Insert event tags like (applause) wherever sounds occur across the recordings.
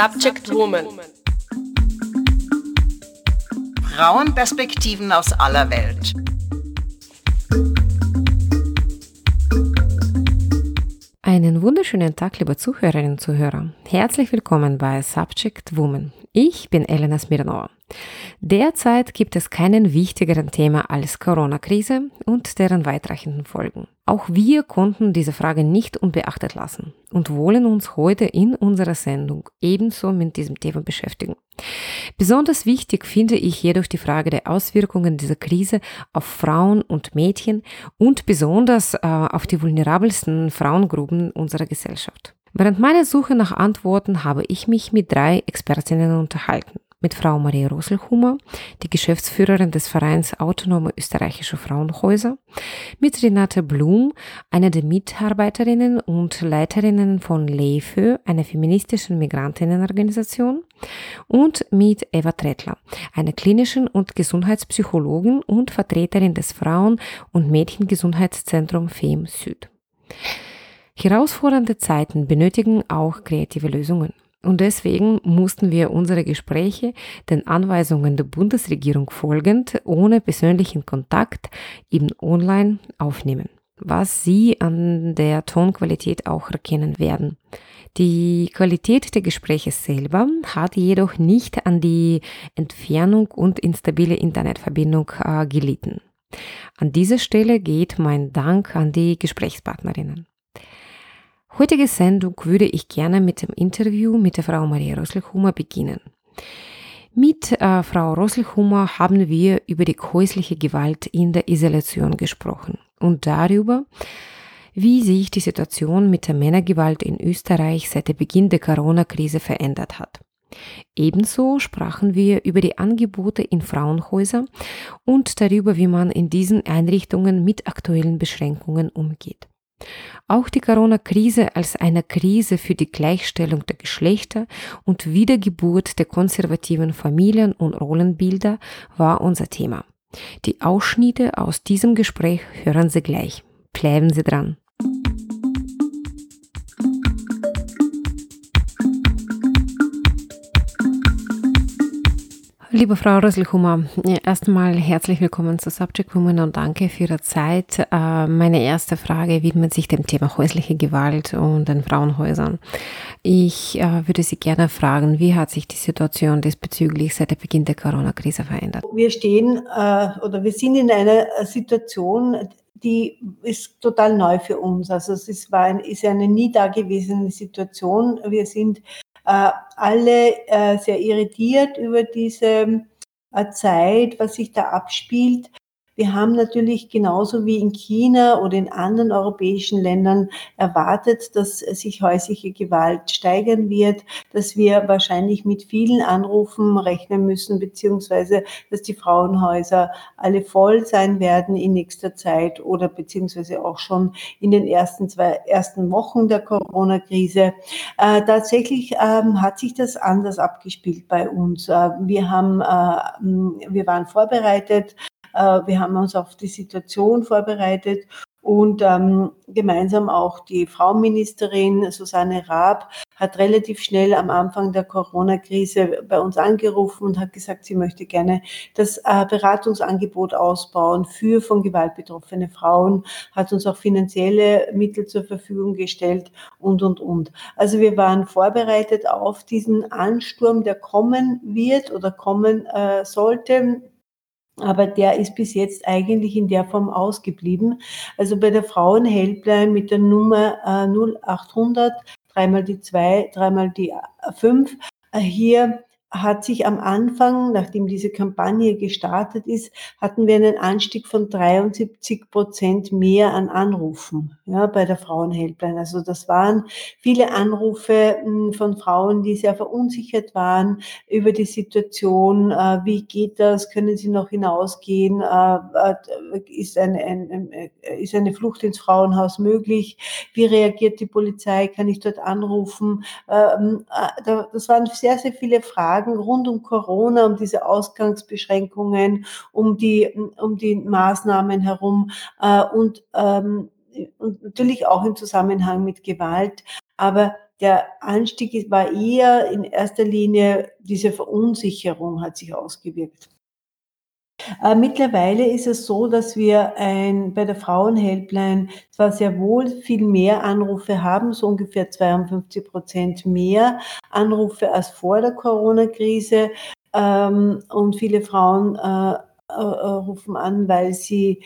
Subject Woman. Frauenperspektiven aus aller Welt. Einen wunderschönen Tag, liebe Zuhörerinnen und Zuhörer. Herzlich willkommen bei Subject Woman. Ich bin Elena Smirnova. Derzeit gibt es keinen wichtigeren Thema als Corona-Krise und deren weitreichenden Folgen. Auch wir konnten diese Frage nicht unbeachtet lassen und wollen uns heute in unserer Sendung ebenso mit diesem Thema beschäftigen. Besonders wichtig finde ich jedoch die Frage der Auswirkungen dieser Krise auf Frauen und Mädchen und besonders äh, auf die vulnerabelsten Frauengruppen unserer Gesellschaft. Während meiner Suche nach Antworten habe ich mich mit drei Expertinnen unterhalten mit Frau Marie Roselhumer, die Geschäftsführerin des Vereins Autonome Österreichische Frauenhäuser, mit Renate Blum, einer der Mitarbeiterinnen und Leiterinnen von LEFÖ, einer feministischen Migrantinnenorganisation, und mit Eva Trettler, einer klinischen und Gesundheitspsychologin und Vertreterin des Frauen- und Mädchengesundheitszentrums FEM Süd. Herausfordernde Zeiten benötigen auch kreative Lösungen. Und deswegen mussten wir unsere Gespräche den Anweisungen der Bundesregierung folgend ohne persönlichen Kontakt eben online aufnehmen, was Sie an der Tonqualität auch erkennen werden. Die Qualität der Gespräche selber hat jedoch nicht an die Entfernung und instabile Internetverbindung äh, gelitten. An dieser Stelle geht mein Dank an die Gesprächspartnerinnen. Heutige Sendung würde ich gerne mit dem Interview mit der Frau Maria Rosselhumer beginnen. Mit äh, Frau Rosselhumer haben wir über die häusliche Gewalt in der Isolation gesprochen und darüber, wie sich die Situation mit der Männergewalt in Österreich seit dem Beginn der Corona-Krise verändert hat. Ebenso sprachen wir über die Angebote in Frauenhäusern und darüber, wie man in diesen Einrichtungen mit aktuellen Beschränkungen umgeht. Auch die Corona-Krise als eine Krise für die Gleichstellung der Geschlechter und Wiedergeburt der konservativen Familien und Rollenbilder war unser Thema. Die Ausschnitte aus diesem Gespräch hören Sie gleich. Bleiben Sie dran. Liebe Frau Rösselhummer, erstmal herzlich willkommen zu Subject Woman und danke für Ihre Zeit. Äh, meine erste Frage widmet sich dem Thema häusliche Gewalt und den Frauenhäusern. Ich äh, würde Sie gerne fragen, wie hat sich die Situation diesbezüglich seit dem Beginn der Corona-Krise verändert? Wir stehen äh, oder wir sind in einer Situation, die ist total neu für uns. Also es ist, war ein, ist eine nie dagewesene Situation. Wir sind alle äh, sehr irritiert über diese äh, Zeit, was sich da abspielt. Wir haben natürlich genauso wie in China oder in anderen europäischen Ländern erwartet, dass sich häusliche Gewalt steigern wird, dass wir wahrscheinlich mit vielen Anrufen rechnen müssen, beziehungsweise dass die Frauenhäuser alle voll sein werden in nächster Zeit oder beziehungsweise auch schon in den ersten zwei ersten Wochen der Corona-Krise. Äh, tatsächlich ähm, hat sich das anders abgespielt bei uns. Äh, wir haben, äh, wir waren vorbereitet wir haben uns auf die Situation vorbereitet und ähm, gemeinsam auch die Frauenministerin Susanne Raab hat relativ schnell am Anfang der Corona-Krise bei uns angerufen und hat gesagt, sie möchte gerne das äh, Beratungsangebot ausbauen für von Gewalt betroffene Frauen, hat uns auch finanzielle Mittel zur Verfügung gestellt und, und, und. Also wir waren vorbereitet auf diesen Ansturm, der kommen wird oder kommen äh, sollte aber der ist bis jetzt eigentlich in der Form ausgeblieben. Also bei der Frauenhelpline mit der Nummer äh, 0800, dreimal die zwei, dreimal die fünf, äh, hier hat sich am Anfang, nachdem diese Kampagne gestartet ist, hatten wir einen Anstieg von 73 Prozent mehr an Anrufen ja, bei der Frauenhelpline. Also das waren viele Anrufe hm, von Frauen, die sehr verunsichert waren über die Situation. Äh, wie geht das? Können sie noch hinausgehen? Äh, äh, ist, eine, ein, ist eine Flucht ins Frauenhaus möglich? Wie reagiert die Polizei? Kann ich dort anrufen? Ähm, das waren sehr, sehr viele Fragen Fragen rund um Corona, um diese Ausgangsbeschränkungen, um die, um die Maßnahmen herum äh, und, ähm, und natürlich auch im Zusammenhang mit Gewalt. Aber der Anstieg war eher in erster Linie diese Verunsicherung hat sich ausgewirkt. Äh, mittlerweile ist es so, dass wir ein, bei der Frauenhelpline zwar sehr wohl viel mehr Anrufe haben, so ungefähr 52 Prozent mehr Anrufe als vor der Corona-Krise. Ähm, und viele Frauen äh, äh, rufen an, weil sie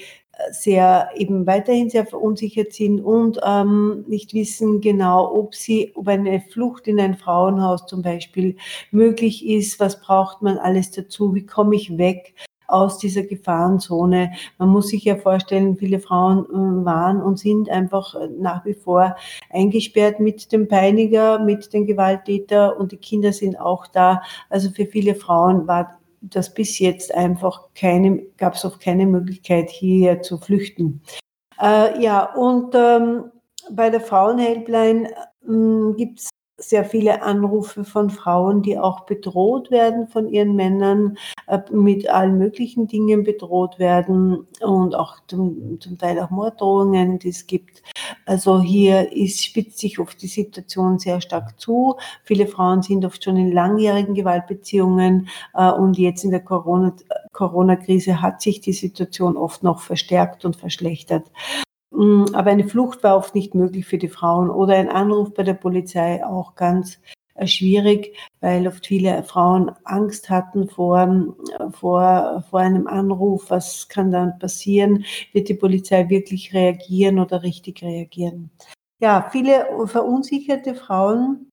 sehr eben weiterhin sehr verunsichert sind und ähm, nicht wissen genau, ob sie, ob eine Flucht in ein Frauenhaus zum Beispiel möglich ist, was braucht man alles dazu, wie komme ich weg aus dieser Gefahrenzone. Man muss sich ja vorstellen, viele Frauen äh, waren und sind einfach äh, nach wie vor eingesperrt mit dem Peiniger, mit dem Gewalttäter und die Kinder sind auch da. Also für viele Frauen war das bis jetzt einfach keine, gab es auch keine Möglichkeit, hierher zu flüchten. Äh, ja, und ähm, bei der Frauenhelpline äh, gibt es sehr viele Anrufe von Frauen, die auch bedroht werden von ihren Männern, äh, mit allen möglichen Dingen bedroht werden und auch zum, zum Teil auch Morddrohungen, die es gibt. Also hier ist, spitzt sich oft die Situation sehr stark zu. Viele Frauen sind oft schon in langjährigen Gewaltbeziehungen äh, und jetzt in der Corona-Krise hat sich die Situation oft noch verstärkt und verschlechtert. Mm, aber eine Flucht war oft nicht möglich für die Frauen oder ein Anruf bei der Polizei auch ganz äh, schwierig, weil oft viele Frauen Angst hatten vor, vor, vor einem Anruf. Was kann dann passieren? Wird die Polizei wirklich reagieren oder richtig reagieren? Ja, viele verunsicherte Frauen.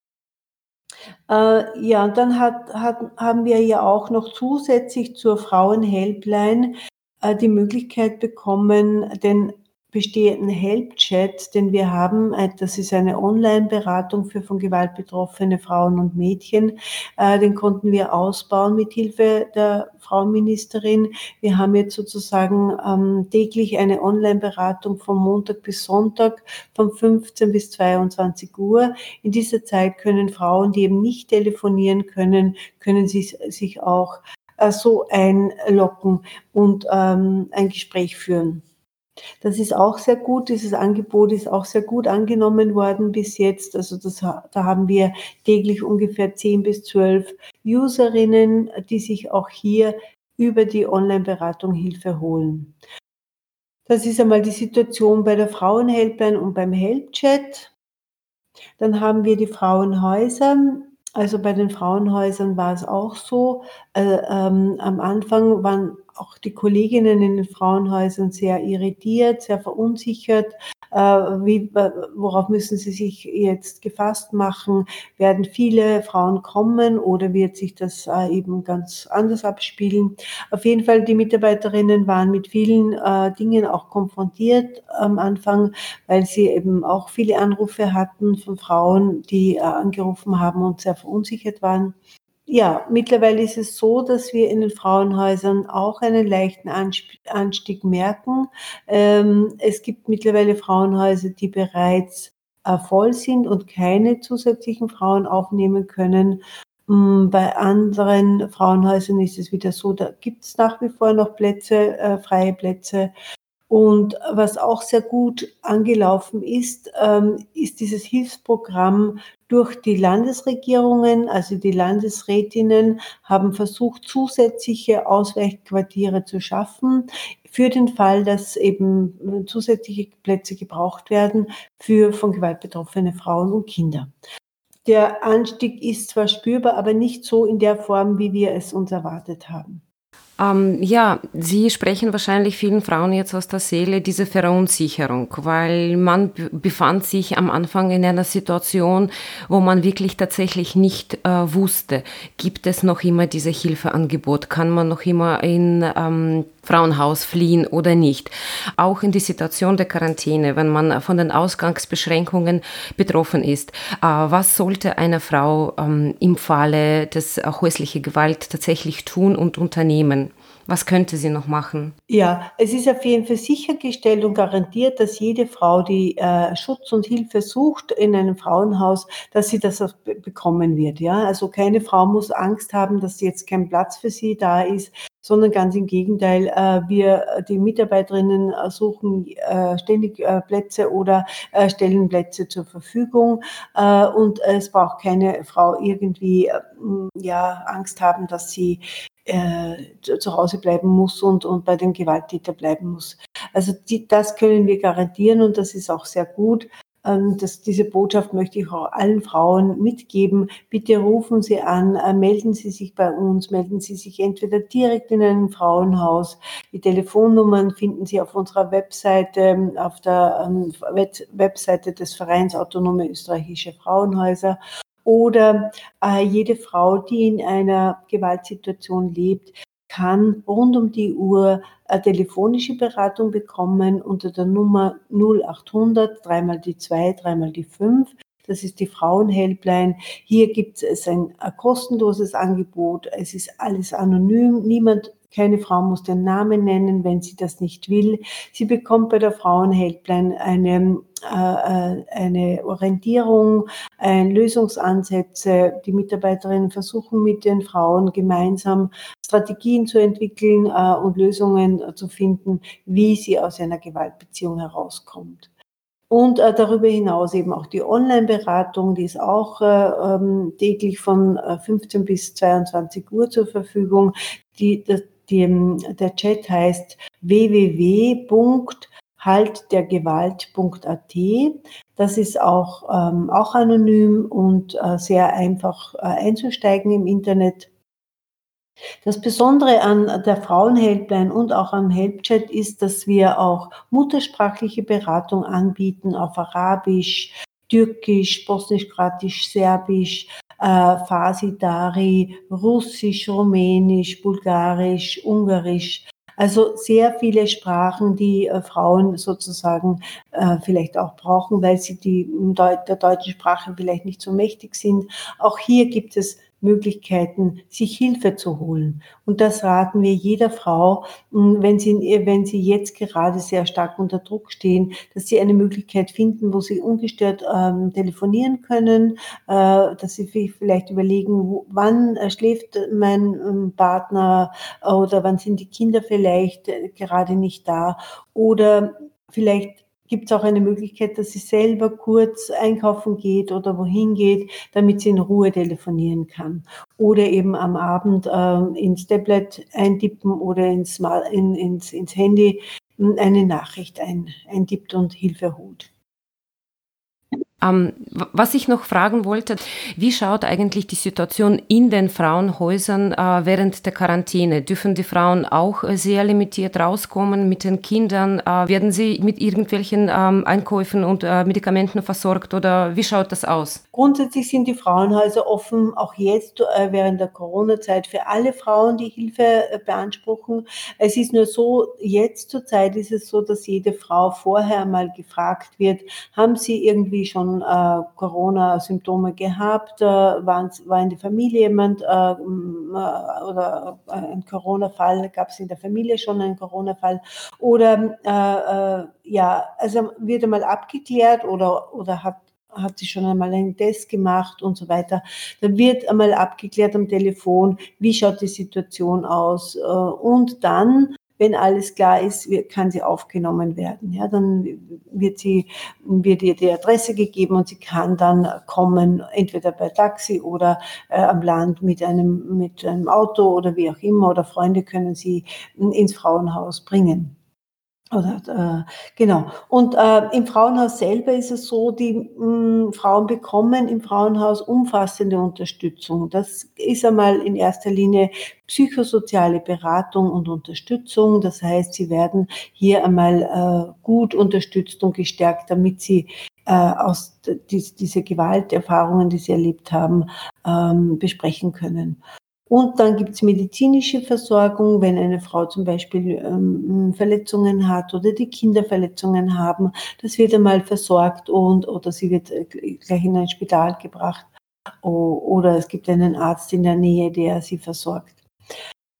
Äh, ja, und dann hat, hat, haben wir ja auch noch zusätzlich zur Frauenhelpline äh, die Möglichkeit bekommen, den bestehenden Help-Chat, den wir haben, äh, das ist eine Online-Beratung für von Gewalt betroffene Frauen und Mädchen. Äh, den konnten wir ausbauen mit Hilfe der Frauenministerin. Wir haben jetzt sozusagen ähm, täglich eine Online-Beratung von Montag bis Sonntag von 15 bis 22 Uhr. In dieser Zeit können Frauen, die eben nicht telefonieren können, können sie sich auch äh, so einlocken und ähm, ein Gespräch führen. Das ist auch sehr gut. Dieses Angebot ist auch sehr gut angenommen worden bis jetzt. Also das, da haben wir täglich ungefähr 10 bis 12 Userinnen, die sich auch hier über die Online-Beratung Hilfe holen. Das ist einmal die Situation bei der Frauenhelpline und beim Helpchat. Dann haben wir die Frauenhäuser. Also bei den Frauenhäusern war es auch so. Äh, ähm, am Anfang waren auch die Kolleginnen in den Frauenhäusern sehr irritiert, sehr verunsichert. Äh, wie, worauf müssen sie sich jetzt gefasst machen? Werden viele Frauen kommen oder wird sich das äh, eben ganz anders abspielen? Auf jeden Fall, die Mitarbeiterinnen waren mit vielen äh, Dingen auch konfrontiert am Anfang, weil sie eben auch viele Anrufe hatten von Frauen, die angerufen haben und sehr verunsichert waren. Ja, mittlerweile ist es so, dass wir in den Frauenhäusern auch einen leichten Anstieg merken. Ähm, es gibt mittlerweile Frauenhäuser, die bereits äh, voll sind und keine zusätzlichen Frauen aufnehmen können. Mm, bei anderen Frauenhäusern ist es wieder so, da gibt es nach wie vor noch Plätze, äh, freie Plätze. Und was auch sehr gut angelaufen ist, ähm, ist dieses Hilfsprogramm durch die Landesregierungen, also die Landesrätinnen haben versucht, zusätzliche Ausweichquartiere zu schaffen für den Fall, dass eben zusätzliche Plätze gebraucht werden für von Gewalt betroffene Frauen und Kinder. Der Anstieg ist zwar spürbar, aber nicht so in der Form, wie wir es uns erwartet haben. Ähm, ja, Sie sprechen wahrscheinlich vielen Frauen jetzt aus der Seele diese Verunsicherung, weil man befand sich am Anfang in einer Situation, wo man wirklich tatsächlich nicht äh, wusste, gibt es noch immer diese Hilfeangebot, kann man noch immer in ähm, Frauenhaus fliehen oder nicht. Auch in die Situation der Quarantäne, wenn man von den Ausgangsbeschränkungen betroffen ist. Äh, was sollte eine Frau ähm, im Falle des äh, häuslichen Gewalt tatsächlich tun und unternehmen? Was könnte sie noch machen? Ja, es ist auf jeden Fall sichergestellt und garantiert, dass jede Frau, die äh, Schutz und Hilfe sucht in einem Frauenhaus, dass sie das auch bekommen wird. Ja, also keine Frau muss Angst haben, dass jetzt kein Platz für sie da ist. Sondern ganz im Gegenteil, äh, wir, die Mitarbeiterinnen suchen ständig Plätze oder stellen Plätze zur Verfügung und es braucht keine Frau irgendwie ja, Angst haben, dass sie zu Hause bleiben muss und, und bei dem Gewalttäter bleiben muss. Also die, das können wir garantieren und das ist auch sehr gut. Ähm, das, diese Botschaft möchte ich auch allen Frauen mitgeben. Bitte rufen Sie an, äh, melden Sie sich bei uns, melden Sie sich entweder direkt in einem Frauenhaus. Die Telefonnummern finden Sie auf unserer Webseite, auf der ähm, Webseite des Vereins Autonome Österreichische Frauenhäuser oder äh, jede Frau, die in einer Gewaltsituation lebt, kann rund um die Uhr eine telefonische Beratung bekommen unter der Nummer 0800 dreimal die 2, dreimal die 5. Das ist die Frauenhelpline. Hier gibt es ein, ein kostenloses Angebot. Es ist alles anonym. Niemand keine Frau muss den Namen nennen, wenn sie das nicht will. Sie bekommt bei der Frauenhelpline eine, äh, eine Orientierung, äh, Lösungsansätze. Die Mitarbeiterinnen versuchen mit den Frauen gemeinsam Strategien zu entwickeln äh, und Lösungen zu finden, wie sie aus einer Gewaltbeziehung herauskommt. Und äh, darüber hinaus eben auch die Online-Beratung, die ist auch äh, ähm, täglich von äh, 15 bis 22 Uhr zur Verfügung. Die, das, die, der Chat heißt www.haltdergewalt.at. Das ist auch, ähm, auch anonym und äh, sehr einfach äh, einzusteigen im Internet. Das Besondere an der Frauenhelpline und auch am Helpchat ist, dass wir auch muttersprachliche Beratung anbieten auf Arabisch, Türkisch, Bosnisch-Kroatisch, Serbisch, äh, Farsi, Dari, Russisch, Rumänisch, Bulgarisch, Ungarisch. Also sehr viele Sprachen, die äh, Frauen sozusagen äh, vielleicht auch brauchen, weil sie die, der deutschen Sprache vielleicht nicht so mächtig sind. Auch hier gibt es Möglichkeiten, sich Hilfe zu holen. Und das raten wir jeder Frau, wenn sie, wenn sie jetzt gerade sehr stark unter Druck stehen, dass sie eine Möglichkeit finden, wo sie ungestört ähm, telefonieren können, äh, dass sie vielleicht überlegen, wann äh, schläft mein ähm, Partner oder wann sind die Kinder vielleicht äh, gerade nicht da oder vielleicht gibt es auch eine Möglichkeit, dass sie selber kurz einkaufen geht oder wohin geht, damit sie in Ruhe telefonieren kann. Oder eben am Abend äh, ins Tablet eintippen oder ins, in, ins, ins Handy eine Nachricht ein, eintippt und Hilfe holt. Ähm, was ich noch fragen wollte, wie schaut eigentlich die Situation in den Frauenhäusern äh, während der Quarantäne? Dürfen die Frauen auch äh, sehr limitiert rauskommen mit den Kindern? Äh, werden sie mit irgendwelchen ähm, Einkäufen und äh, Medikamenten versorgt oder wie schaut das aus? Grundsätzlich sind die Frauenhäuser offen, auch jetzt äh, während der Corona-Zeit für alle Frauen, die Hilfe äh, beanspruchen. Es ist nur so, jetzt zur Zeit ist es so, dass jede Frau vorher mal gefragt wird, haben sie irgendwie schon äh, Corona-Symptome gehabt? Äh, war in der Familie jemand äh, äh oder ein Corona-Fall? Gab es in der Familie schon einen Corona-Fall? Oder äh, ja, also wird einmal abgeklärt oder, oder hat hat sie schon einmal einen Test gemacht und so weiter. Dann wird einmal abgeklärt am Telefon, wie schaut die Situation aus. Und dann wenn alles klar ist, kann sie aufgenommen werden. Ja, dann wird sie, wird ihr die Adresse gegeben und sie kann dann kommen, entweder bei Taxi oder äh, am Land mit einem, mit einem Auto oder wie auch immer oder Freunde können sie ins Frauenhaus bringen. Oder, äh, genau. Und äh, im Frauenhaus selber ist es so, die mh, hm, Frauen bekommen im Frauenhaus umfassende Unterstützung. Das ist einmal in erster Linie psychosoziale Beratung und Unterstützung. Das heißt, sie werden hier einmal äh, gut unterstützt und gestärkt, damit sie äh, aus die, diese Gewalterfahrungen, die sie erlebt haben, ähm, besprechen können. Und dann gibt es medizinische Versorgung, wenn eine Frau zum Beispiel ähm, Verletzungen hat oder die Kinder Verletzungen haben. Das wird einmal versorgt und oder sie wird äh, gleich in ein Spital gebracht. Oder es gibt einen Arzt in der Nähe, der sie versorgt.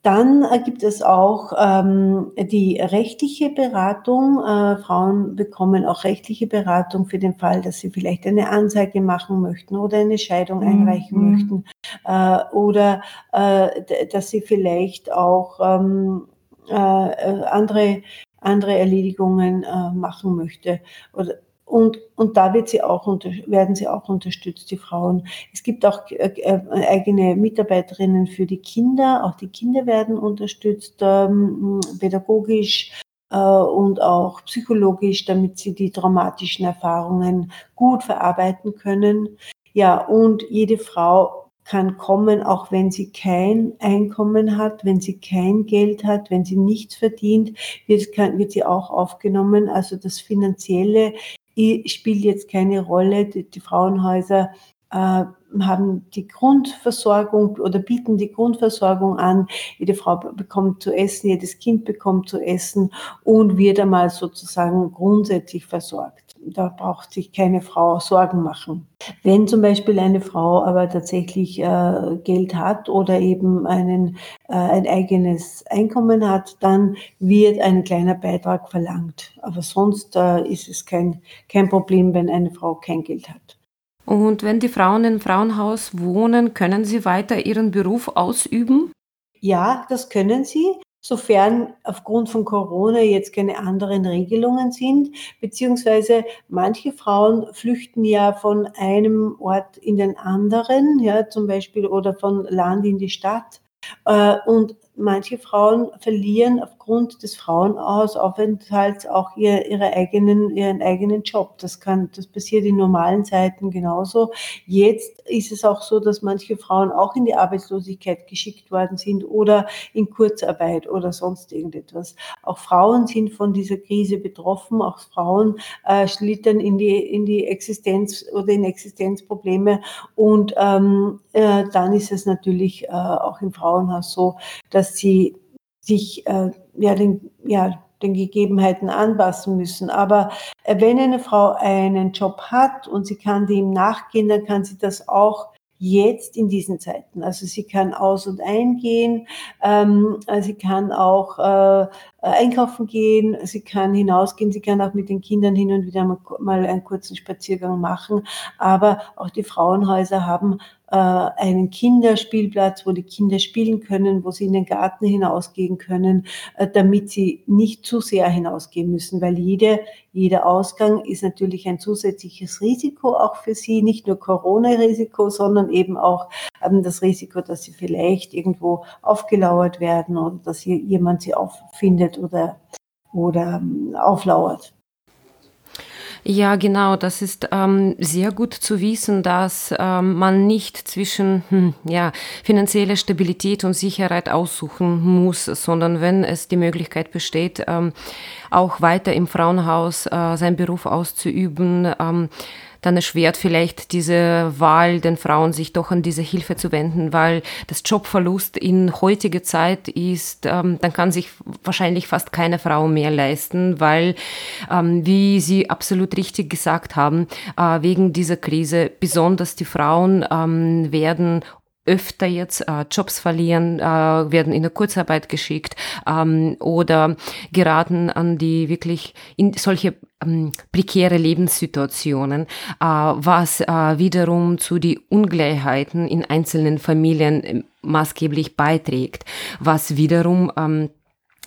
Dann äh, gibt es auch ähm, die rechtliche Beratung. Äh, Frauen bekommen auch rechtliche Beratung für den Fall, dass sie vielleicht eine Anzeige machen möchten oder eine Scheidung einreichen mhm. möchten äh, oder äh, dass sie vielleicht auch ähm, äh, äh, andere andere Erledigungen machen möchte oder und, und da wird sie auch unter, werden sie auch unterstützt, die Frauen. Es gibt auch äh, äh, eigene Mitarbeiterinnen für die Kinder. Auch die Kinder werden unterstützt, ähm, pädagogisch äh, und auch psychologisch, damit sie die traumatischen Erfahrungen gut verarbeiten können. Ja, und jede Frau kann kommen, auch wenn sie kein Einkommen hat, wenn sie kein Geld hat, wenn sie nichts verdient, wird, kann, wird sie auch aufgenommen. Also das Finanzielle spielt jetzt keine Rolle. Die, die Frauenhäuser äh, haben die Grundversorgung oder bieten die Grundversorgung an. Jede Frau bekommt zu essen, jedes Kind bekommt zu essen und wird einmal sozusagen grundsätzlich versorgt. Da braucht sich keine Frau Sorgen machen. Wenn zum Beispiel eine Frau aber tatsächlich äh, Geld hat oder eben einen, äh, ein eigenes Einkommen hat, dann wird ein kleiner Beitrag verlangt. Aber sonst äh, ist es kein, kein Problem, wenn eine Frau kein Geld hat. Und wenn die Frauen im Frauenhaus wohnen, können sie weiter ihren Beruf ausüben? Ja, das können sie, sofern aufgrund von Corona jetzt keine anderen Regelungen sind, beziehungsweise manche Frauen flüchten ja von einem Ort in den anderen, ja, zum Beispiel, oder von Land in die Stadt. Äh, und manche Frauen verlieren aufgrund des Frauenhausaufenthalts auch ihr, ihre eigenen, ihren eigenen Job. Das kann, das passiert in normalen Zeiten genauso. Jetzt ist es auch so, dass manche Frauen auch in die Arbeitslosigkeit geschickt worden sind oder in Kurzarbeit oder sonst irgendetwas. Auch Frauen sind von dieser Krise betroffen. Auch Frauen äh, schlittern in die, in die Existenz oder in Existenzprobleme. Und ähm, äh, dann ist es natürlich äh, auch im Frauenhaus so, dass sie sich äh, ja, den, ja, den Gegebenheiten anpassen müssen. Aber äh, wenn eine Frau einen Job hat und sie kann dem nachgehen, dann kann sie das auch jetzt in diesen Zeiten. Also sie kann aus und eingehen, ähm, sie kann auch äh, einkaufen gehen, sie kann hinausgehen, sie kann auch mit den Kindern hin und wieder mal, einen kurzen Spaziergang machen. Aber auch die Frauenhäuser haben äh, einen Kinderspielplatz, wo die Kinder spielen können, wo sie in den Garten hinausgehen können, äh, damit sie nicht zu sehr hinausgehen müssen, weil jede, jeder Ausgang ist natürlich ein zusätzliches Risiko auch für sie, nicht nur Corona-Risiko, sondern eben auch ähm, das Risiko, dass sie vielleicht irgendwo aufgelauert werden oder dass jemand sie auffindet oder, oder ähm, auflauert. Ja, genau. Das ist ähm, sehr gut zu wissen, dass ähm, man nicht zwischen hm, ja, finanzieller Stabilität und Sicherheit aussuchen muss, sondern wenn es die Möglichkeit besteht, ähm, auch weiter im Frauenhaus äh, seinen Beruf auszuüben, ähm, dann erschwert vielleicht diese Wahl den Frauen, sich doch an diese Hilfe zu wenden, weil das Jobverlust in heutiger Zeit ist, ähm, dann kann sich wahrscheinlich fast keine Frau mehr leisten, weil, ähm, wie Sie absolut richtig gesagt haben, äh, wegen dieser Krise besonders die Frauen ähm, werden öfter jetzt äh, Jobs verlieren, äh, werden in der Kurzarbeit geschickt ähm, oder geraten an die wirklich in solche ähm, prekäre Lebenssituationen, äh, was äh, wiederum zu die Ungleichheiten in einzelnen Familien äh, maßgeblich beiträgt, was wiederum ähm,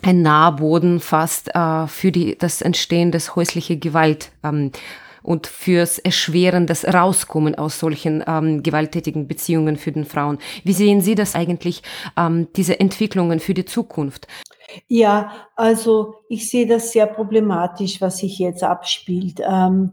ein Nahboden fast äh, für die, das Entstehen des häuslichen Gewalt ähm, und fürs Erschweren des Rauskommen aus solchen ähm, gewalttätigen Beziehungen für den Frauen. Wie sehen Sie das eigentlich, ähm, diese Entwicklungen für die Zukunft? Ja, also ich sehe das sehr problematisch, was sich jetzt abspielt. Ähm,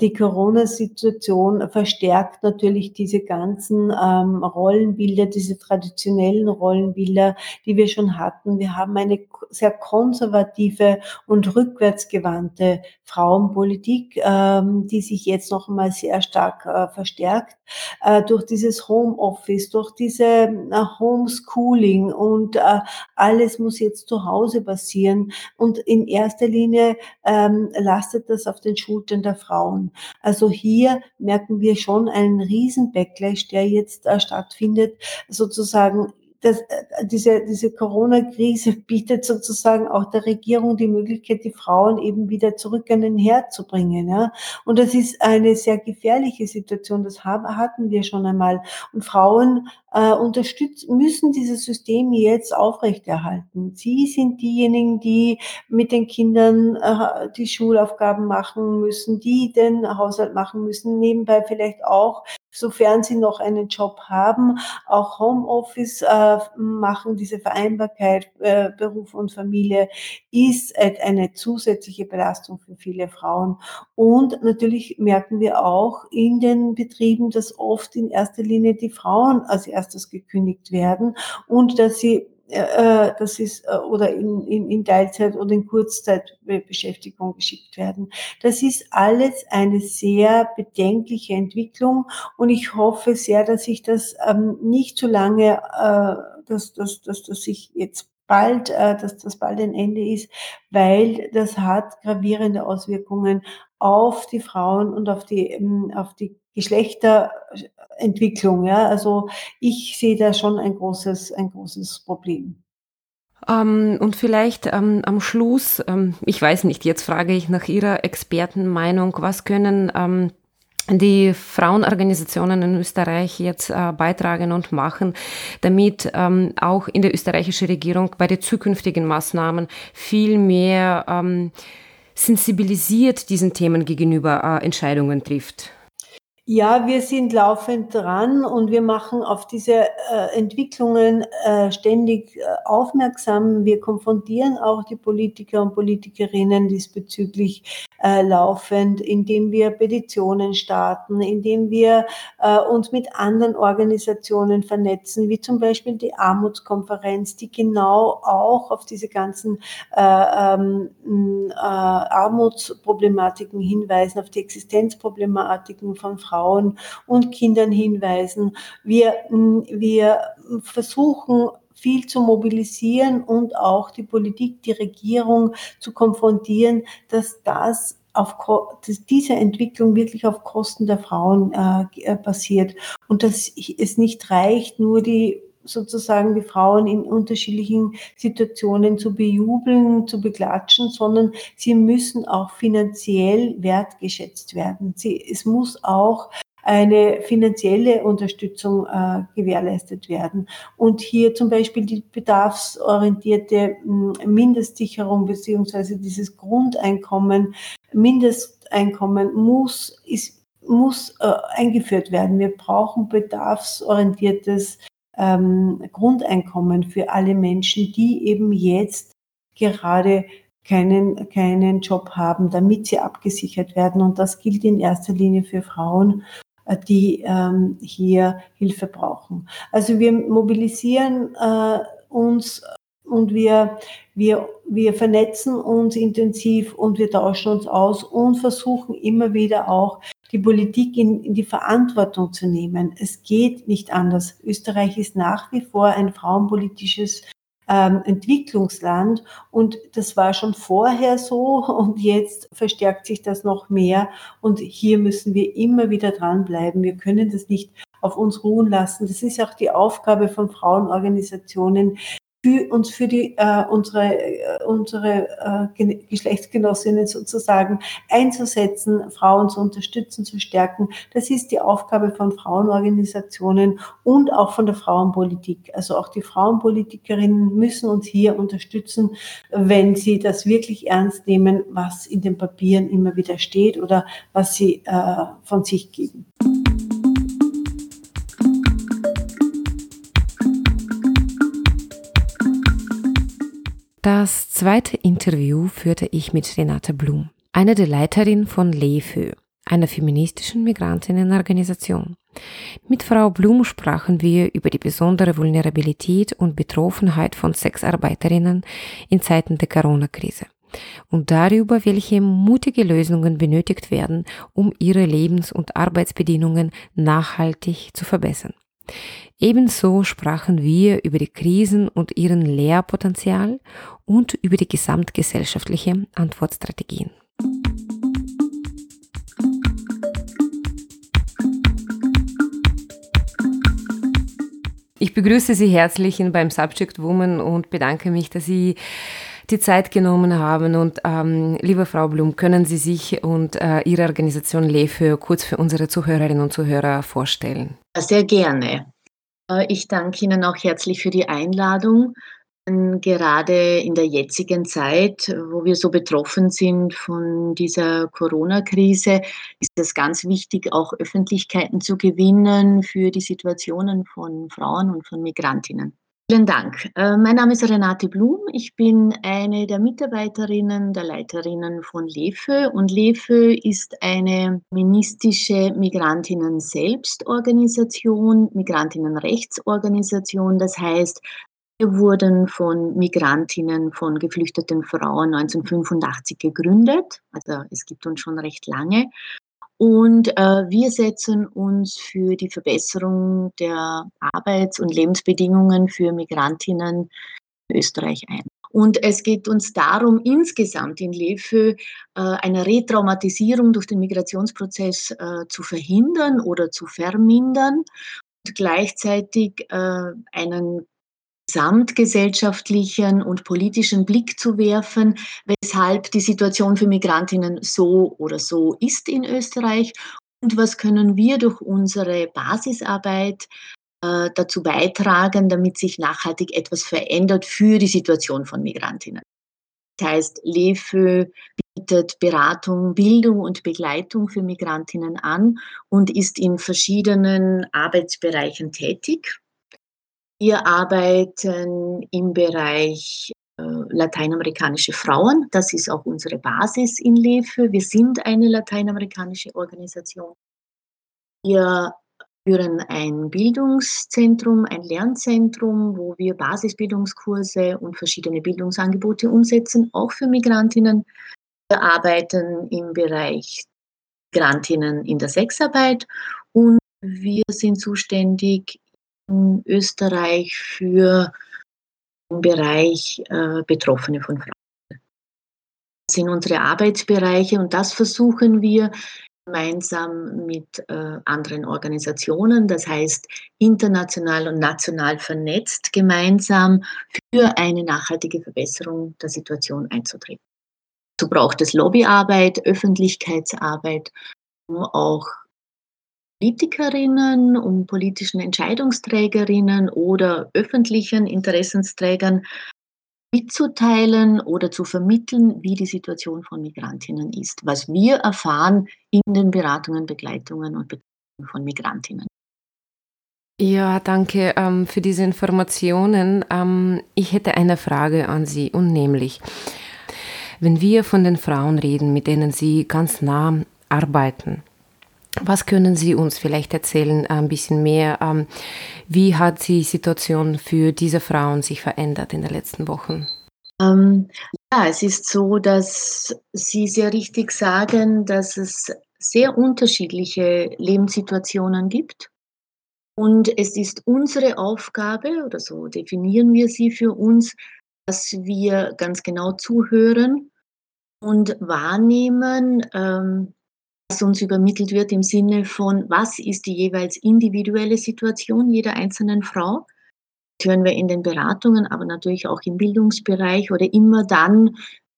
die Corona-Situation verstärkt natürlich diese ganzen ähm, Rollenbilder, diese traditionellen Rollenbilder, die wir schon hatten. Wir haben eine sehr konservative und rückwärtsgewandte Frauenpolitik, ähm, die sich jetzt noch einmal sehr stark äh, verstärkt äh, durch dieses Homeoffice, durch diese äh, Homeschooling und äh, alles muss jetzt zu Hause passieren. Und in erster Linie ähm, lastet das auf den Schultern der Frauen. Also hier merken wir schon einen riesen Backlash, der jetzt äh, stattfindet, sozusagen das, äh, diese, diese Corona-Krise (laughs) bietet sozusagen auch der Regierung die Möglichkeit, die Frauen eben wieder zurück an den Herd zu bringen. Ja? Und das ist eine sehr gefährliche Situation. Das haben, hatten wir schon einmal. Und Frauen äh, unterstützen, müssen dieses System jetzt aufrechterhalten. Sie sind diejenigen, die mit den Kindern äh, die Schulaufgaben machen müssen, die den Haushalt machen müssen, nebenbei vielleicht auch sofern sie noch einen Job haben, auch Homeoffice äh, machen, diese Vereinbarkeit äh, Beruf und Familie ist eine zusätzliche Belastung für viele Frauen. Und natürlich merken wir auch in den Betrieben, dass oft in erster Linie die Frauen als erstes gekündigt werden und dass sie äh, das ist, äh, oder in, in, in Teilzeit oder in Kurzzeitbeschäftigung geschickt werden. Das ist alles eine sehr bedenkliche Entwicklung und ich hoffe sehr, dass sich das ähm, nicht so lange, äh, dass, dass, dass, dass sich jetzt bald, äh, dass das bald ein Ende ist, weil das hat gravierende Auswirkungen auf die Frauen und auf die, ähm, auf die Geschlechterentwicklung. Ja? Also ich sehe da schon ein großes, ein großes Problem. Ähm, und vielleicht ähm, am Schluss, ähm, ich weiß nicht, jetzt frage ich nach Ihrer Expertenmeinung, was können ähm, die Frauenorganisationen in Österreich jetzt äh, beitragen und machen, damit ähm, auch in der österreichischen Regierung bei den zukünftigen Maßnahmen viel mehr ähm, sensibilisiert diesen Themen gegenüber äh, Entscheidungen trifft? Ja, wir sind laufend dran und wir machen auf diese äh, Entwicklungen äh, ständig äh, aufmerksam. Wir konfrontieren auch die Politiker und Politikerinnen diesbezüglich äh, laufend, indem wir Petitionen starten, indem wir äh, uns mit anderen Organisationen vernetzen, wie zum Beispiel die Armutskonferenz, die genau auch auf diese ganzen äh, ähm, Armutsproblematiken hinweisen, auf die Existenzproblematiken von Frauen Frauen und Kindern hinweisen. Wir, wir versuchen, viel zu mobilisieren und auch die Politik, die Regierung zu konfrontieren, dass das auf, dass diese Entwicklung wirklich auf Kosten der Frauen äh, passiert und dass es nicht reicht, nur die sozusagen die Frauen in unterschiedlichen Situationen zu bejubeln, zu beklatschen, sondern sie müssen auch finanziell wertgeschätzt werden. Sie, es muss auch eine finanzielle Unterstützung äh, gewährleistet werden. Und hier zum Beispiel die bedarfsorientierte hm, Mindestsicherung beziehungsweise dieses Grundeinkommen, Mindesteinkommen muss, ist, muss äh, eingeführt werden. Wir brauchen bedarfsorientiertes ähm, Grundeinkommen für alle Menschen, die eben jetzt gerade keinen, keinen Job haben, damit sie abgesichert werden. Und das gilt in erster Linie für Frauen, äh, die ähm, hier Hilfe brauchen. Also wir mobilisieren äh, uns und wir, wir, wir vernetzen uns intensiv und wir tauschen uns aus und versuchen immer wieder auch die Politik in, in die Verantwortung zu nehmen. Es geht nicht anders. Österreich ist nach wie vor ein frauenpolitisches ähm, Entwicklungsland und das war schon vorher so (laughs) und jetzt verstärkt sich das noch mehr und hier müssen wir immer wieder dranbleiben. Wir können das nicht auf uns ruhen lassen. Das ist auch die Aufgabe von Frauenorganisationen, für uns, für die, äh, unsere, äh, unsere äh, Geschlechtsgenossinnen sozusagen einzusetzen, Frauen zu unterstützen, zu stärken. Das ist die Aufgabe von Frauenorganisationen und auch von der Frauenpolitik. Also auch die Frauenpolitikerinnen müssen uns hier unterstützen, wenn sie das wirklich ernst nehmen, was in den Papieren immer wieder steht oder was sie äh, von sich geben. Das zweite Interview führte ich mit Renate Blum, einer der Leiterin von LEFÖ, einer feministischen Migrantinnenorganisation. Mit Frau Blum sprachen wir über die besondere Vulnerabilität und Betroffenheit von Sexarbeiterinnen in Zeiten der Corona-Krise und darüber, welche mutige Lösungen benötigt werden, um ihre Lebens- und Arbeitsbedingungen nachhaltig zu verbessern. Ebenso sprachen wir über die Krisen und ihren Lehrpotenzial und über die gesamtgesellschaftliche Antwortstrategien. Ich begrüße Sie herzlich beim Subject Woman und bedanke mich, dass Sie die Zeit genommen haben. Und ähm, liebe Frau Blum, können Sie sich und äh, Ihre Organisation LEFE kurz für unsere Zuhörerinnen und Zuhörer vorstellen? Sehr gerne. Äh, ich danke Ihnen auch herzlich für die Einladung. Gerade in der jetzigen Zeit, wo wir so betroffen sind von dieser Corona-Krise, ist es ganz wichtig, auch Öffentlichkeiten zu gewinnen für die Situationen von Frauen und von Migrantinnen. Vielen Dank. Äh, mein Name ist Renate Blum. Ich bin eine der Mitarbeiterinnen, der Leiterinnen von LEFÖ. Und LEFÖ ist eine ministische Migrantinnen-Selbstorganisation, Migrantinnenrechtsorganisation. Das heißt, wir wurden von Migrantinnen, von geflüchteten Frauen 1985 gegründet. Also es gibt uns schon recht lange. Und äh, wir setzen uns für die Verbesserung der Arbeits- und Lebensbedingungen für Migrantinnen in Österreich ein. Und es geht uns darum, insgesamt in LEFÖ äh, eine Retraumatisierung durch den Migrationsprozess äh, zu verhindern oder zu vermindern und gleichzeitig äh, einen gesamtgesellschaftlichen und politischen Blick zu werfen, weshalb die Situation für Migrantinnen so oder so ist in Österreich und was können wir durch unsere Basisarbeit äh, dazu beitragen, damit sich nachhaltig etwas verändert für die Situation von Migrantinnen. Das heißt, LEFÖ bietet Beratung, Bildung und Begleitung für Migrantinnen an und ist in verschiedenen Arbeitsbereichen tätig. Wir arbeiten im Bereich äh, lateinamerikanische Frauen. Das ist auch unsere Basis in LEFE. Wir sind eine lateinamerikanische Organisation. Wir führen ein Bildungszentrum, ein Lernzentrum, wo wir Basisbildungskurse und verschiedene Bildungsangebote umsetzen, auch für Migrantinnen. Wir arbeiten im Bereich Migrantinnen in der Sexarbeit und wir sind zuständig Österreich für den Bereich äh, Betroffene von Frauen. Das sind unsere Arbeitsbereiche und das versuchen wir gemeinsam mit äh, anderen Organisationen, das heißt international und national vernetzt, gemeinsam für eine nachhaltige Verbesserung der Situation einzutreten. So braucht es Lobbyarbeit, Öffentlichkeitsarbeit, um auch Politikerinnen, um politischen Entscheidungsträgerinnen oder öffentlichen Interessensträgern mitzuteilen oder zu vermitteln, wie die Situation von Migrantinnen ist, was wir erfahren in den Beratungen, Begleitungen und Betreuungen von Migrantinnen. Ja, danke ähm, für diese Informationen. Ähm, ich hätte eine Frage an Sie und nämlich, wenn wir von den Frauen reden, mit denen Sie ganz nah arbeiten, was können Sie uns vielleicht erzählen, ein bisschen mehr? Ähm, wie hat die Situation für diese Frauen sich verändert in den letzten Wochen? Ähm, ja, es ist so, dass Sie sehr richtig sagen, dass es sehr unterschiedliche Lebenssituationen gibt. Und es ist unsere Aufgabe, oder so definieren wir sie für uns, dass wir ganz genau zuhören und wahrnehmen, ähm, was uns übermittelt wird im Sinne von, was ist die jeweils individuelle Situation jeder einzelnen Frau. Das hören wir in den Beratungen, aber natürlich auch im Bildungsbereich oder immer dann,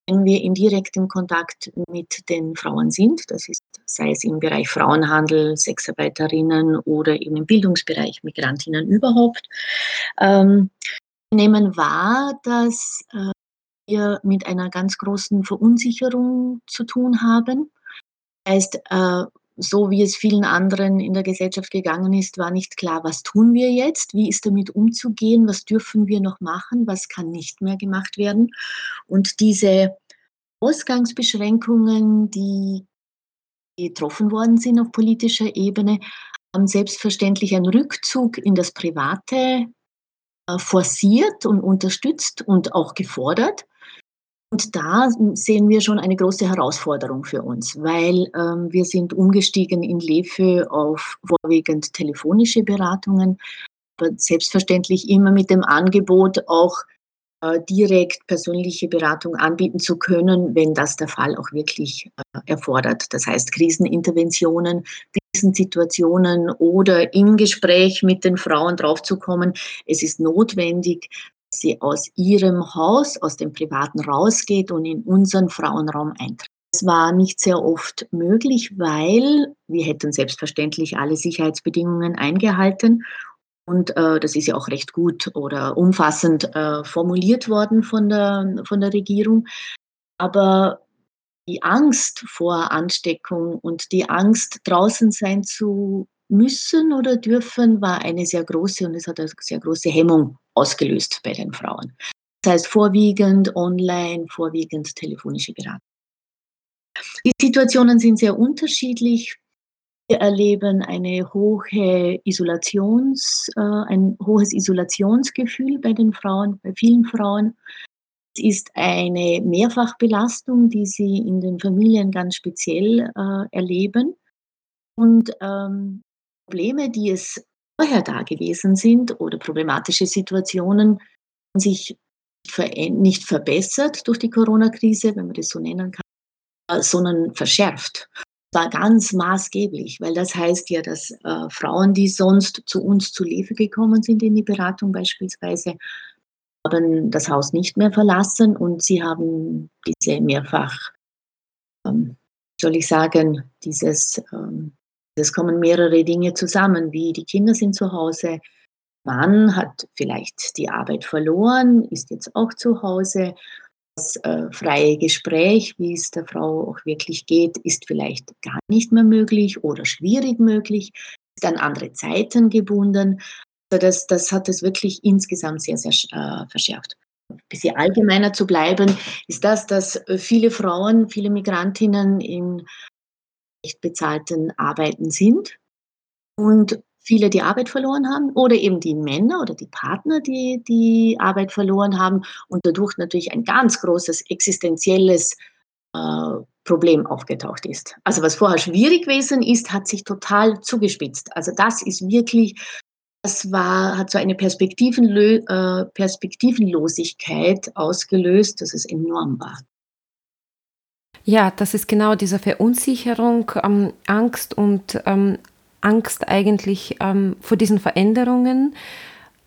wenn wir in direktem Kontakt mit den Frauen sind. Das ist, sei es im Bereich Frauenhandel, Sexarbeiterinnen oder eben im Bildungsbereich Migrantinnen überhaupt. Ähm, wir nehmen wahr, dass äh, wir mit einer ganz großen Verunsicherung zu tun haben Heißt, äh, so wie es vielen anderen in der Gesellschaft gegangen ist, war nicht klar, was tun wir jetzt, wie ist damit umzugehen, was dürfen wir noch machen, was kann nicht mehr gemacht werden. Und diese Ausgangsbeschränkungen, die getroffen worden sind auf politischer Ebene, haben selbstverständlich einen Rückzug in das Private äh, forciert und unterstützt und auch gefordert. Und da sehen wir schon eine große Herausforderung für uns, weil ähm, wir sind umgestiegen in LEFÖ auf vorwiegend telefonische Beratungen, aber selbstverständlich immer mit dem Angebot auch äh, direkt persönliche Beratung anbieten zu können, wenn das der Fall auch wirklich äh, erfordert. Das heißt Kriseninterventionen, Krisensituationen oder im Gespräch mit den Frauen draufzukommen, es ist notwendig, sie aus ihrem Haus, aus dem Privaten rausgeht und in unseren Frauenraum eintritt. Das war nicht sehr oft möglich, weil wir hätten selbstverständlich alle Sicherheitsbedingungen eingehalten und äh, das ist ja auch recht gut oder umfassend äh, formuliert worden von der, von der Regierung. Aber die Angst vor Ansteckung und die Angst, draußen sein zu müssen oder dürfen, war eine sehr große und es hat eine sehr große Hemmung ausgelöst bei den Frauen. Das heißt vorwiegend online, vorwiegend telefonische Beratung. Die Situationen sind sehr unterschiedlich. Wir erleben eine hohe Isolations, äh, ein hohes Isolationsgefühl bei den Frauen, bei vielen Frauen. Es ist eine Mehrfachbelastung, die sie in den Familien ganz speziell äh, erleben. Und ähm, Probleme, die es vorher da gewesen sind oder problematische Situationen, sich nicht verbessert durch die Corona-Krise, wenn man das so nennen kann, sondern verschärft. War ganz maßgeblich, weil das heißt ja, dass äh, Frauen, die sonst zu uns zu Leben gekommen sind in die Beratung beispielsweise, haben das Haus nicht mehr verlassen und sie haben diese mehrfach, ähm, soll ich sagen, dieses, ähm, es kommen mehrere Dinge zusammen, wie die Kinder sind zu Hause, Mann hat vielleicht die Arbeit verloren, ist jetzt auch zu Hause das äh, freie Gespräch, wie es der Frau auch wirklich geht, ist vielleicht gar nicht mehr möglich oder schwierig möglich, ist an andere Zeiten gebunden. Also das, das hat es wirklich insgesamt sehr, sehr äh, verschärft. Ein bisschen allgemeiner zu bleiben, ist das, dass äh, viele Frauen, viele Migrantinnen in nicht bezahlten Arbeiten sind und viele die Arbeit verloren haben oder eben die Männer oder die Partner, die die Arbeit verloren haben und dadurch natürlich ein ganz großes existenzielles äh, Problem aufgetaucht ist. Also was vorher schwierig gewesen ist, hat sich total zugespitzt. Also das ist wirklich, das war, hat so eine Perspektivenlö äh, Perspektivenlosigkeit ausgelöst, dass es enorm war. Ja, das ist genau diese Verunsicherung, ähm, Angst und ähm, Angst eigentlich ähm, vor diesen Veränderungen,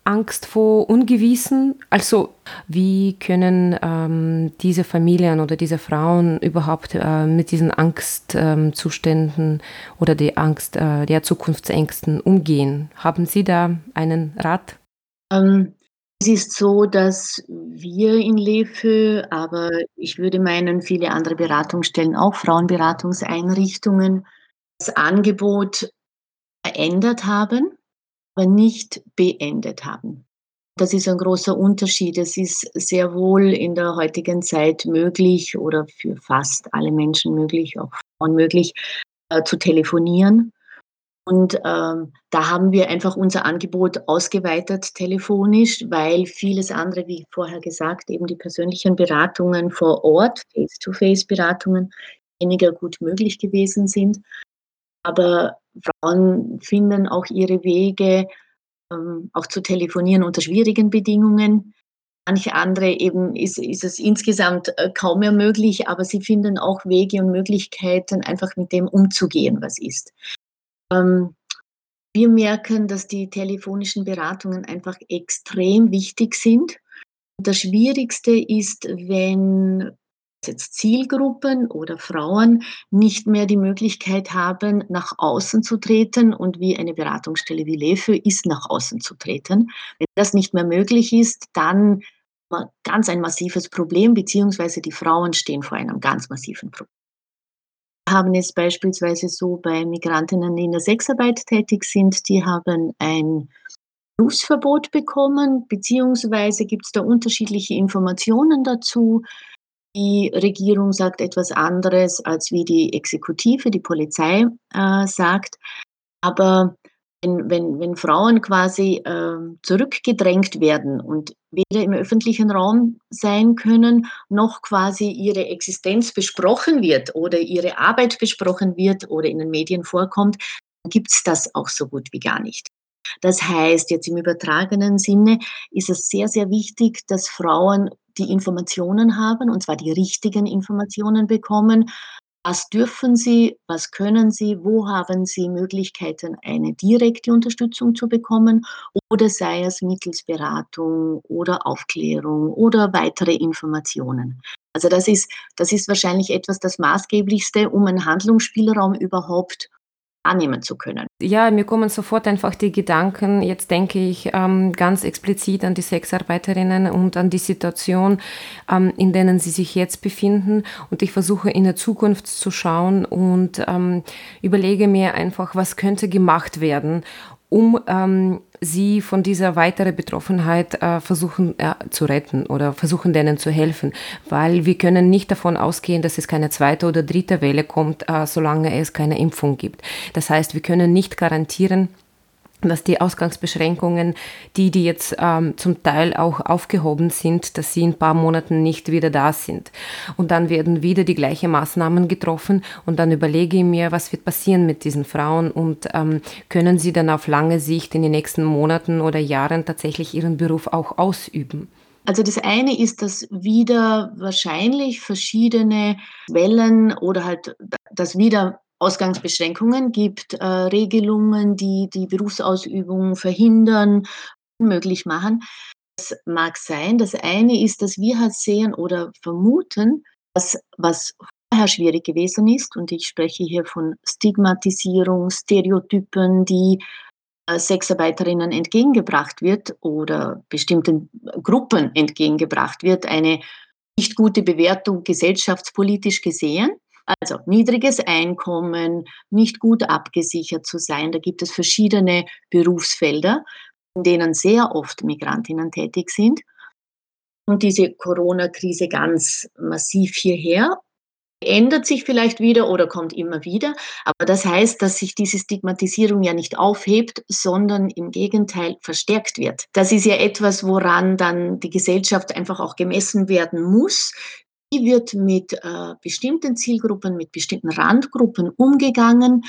Angst vor Ungewissen. Also wie können ähm, diese Familien oder diese Frauen überhaupt äh, mit diesen Angstzuständen ähm, oder die Angst äh, der Zukunftsängsten umgehen? Haben Sie da einen Rat? Ähm, es ist so, dass wir in Lefe, aber ich würde meinen, viele andere Beratungsstellen, auch Frauenberatungseinrichtungen, das Angebot verändert haben, aber nicht beendet haben. Das ist ein großer Unterschied. Es ist sehr wohl in der heutigen Zeit möglich oder für fast alle Menschen möglich, auch Frauen möglich, äh, zu telefonieren. Und ähm, da haben wir einfach unser Angebot ausgeweitet telefonisch, weil vieles andere, wie vorher gesagt, eben die persönlichen Beratungen vor Ort, Face-to-Face-Beratungen, weniger gut möglich gewesen sind. Aber Frauen finden auch ihre Wege, ähm, auch zu telefonieren unter schwierigen Bedingungen. Manche andere eben ist, ist es insgesamt äh, kaum mehr möglich, aber sie finden auch Wege und Möglichkeiten, einfach mit dem umzugehen, was ist. Ähm, wir merken, dass die telefonischen Beratungen einfach extrem wichtig sind. Das Schwierigste ist, wenn jetzt Zielgruppen oder Frauen nicht mehr die Möglichkeit haben, nach außen zu treten und wie eine Beratungsstelle wie LEFE ist, nach außen zu treten. Wenn das nicht mehr möglich ist, dann ganz ein massives Problem, beziehungsweise die Frauen stehen vor einem ganz massiven Problem. Haben es beispielsweise so bei Migrantinnen, die in der Sexarbeit tätig sind, die haben ein Berufsverbot bekommen, beziehungsweise gibt es da unterschiedliche Informationen dazu. Die Regierung sagt etwas anderes, als wie die Exekutive, die Polizei äh, sagt. Aber wenn, wenn, wenn Frauen quasi äh, zurückgedrängt werden und weder im öffentlichen Raum sein können, noch quasi ihre Existenz besprochen wird oder ihre Arbeit besprochen wird oder in den Medien vorkommt, dann gibt es das auch so gut wie gar nicht. Das heißt, jetzt im übertragenen Sinne ist es sehr, sehr wichtig, dass Frauen die Informationen haben, und zwar die richtigen Informationen bekommen. Was dürfen sie, was können sie, wo haben sie Möglichkeiten, eine direkte Unterstützung zu bekommen oder sei es mittels Beratung oder Aufklärung oder weitere Informationen. Also das ist, das ist wahrscheinlich etwas das Maßgeblichste, um einen Handlungsspielraum überhaupt annehmen zu können. Ja, mir kommen sofort einfach die Gedanken, jetzt denke ich ähm, ganz explizit an die Sexarbeiterinnen und an die Situation, ähm, in denen sie sich jetzt befinden. Und ich versuche in der Zukunft zu schauen und ähm, überlege mir einfach, was könnte gemacht werden, um ähm, sie von dieser weiteren Betroffenheit äh, versuchen äh, zu retten oder versuchen denen zu helfen, weil wir können nicht davon ausgehen, dass es keine zweite oder dritte Welle kommt, äh, solange es keine Impfung gibt. Das heißt, wir können nicht garantieren, dass die Ausgangsbeschränkungen, die, die jetzt ähm, zum Teil auch aufgehoben sind, dass sie in ein paar Monaten nicht wieder da sind. Und dann werden wieder die gleichen Maßnahmen getroffen und dann überlege ich mir, was wird passieren mit diesen Frauen und ähm, können sie dann auf lange Sicht in den nächsten Monaten oder Jahren tatsächlich ihren Beruf auch ausüben. Also das eine ist, dass wieder wahrscheinlich verschiedene Wellen oder halt das wieder Ausgangsbeschränkungen gibt, äh, Regelungen, die die Berufsausübung verhindern, unmöglich machen. Das mag sein. Das eine ist, dass wir halt sehen oder vermuten, dass was vorher schwierig gewesen ist, und ich spreche hier von Stigmatisierung, Stereotypen, die äh, Sexarbeiterinnen entgegengebracht wird oder bestimmten Gruppen entgegengebracht wird, eine nicht gute Bewertung gesellschaftspolitisch gesehen. Also niedriges Einkommen, nicht gut abgesichert zu sein. Da gibt es verschiedene Berufsfelder, in denen sehr oft Migrantinnen tätig sind. Und diese Corona-Krise ganz massiv hierher ändert sich vielleicht wieder oder kommt immer wieder. Aber das heißt, dass sich diese Stigmatisierung ja nicht aufhebt, sondern im Gegenteil verstärkt wird. Das ist ja etwas, woran dann die Gesellschaft einfach auch gemessen werden muss. Wie wird mit äh, bestimmten Zielgruppen, mit bestimmten Randgruppen umgegangen?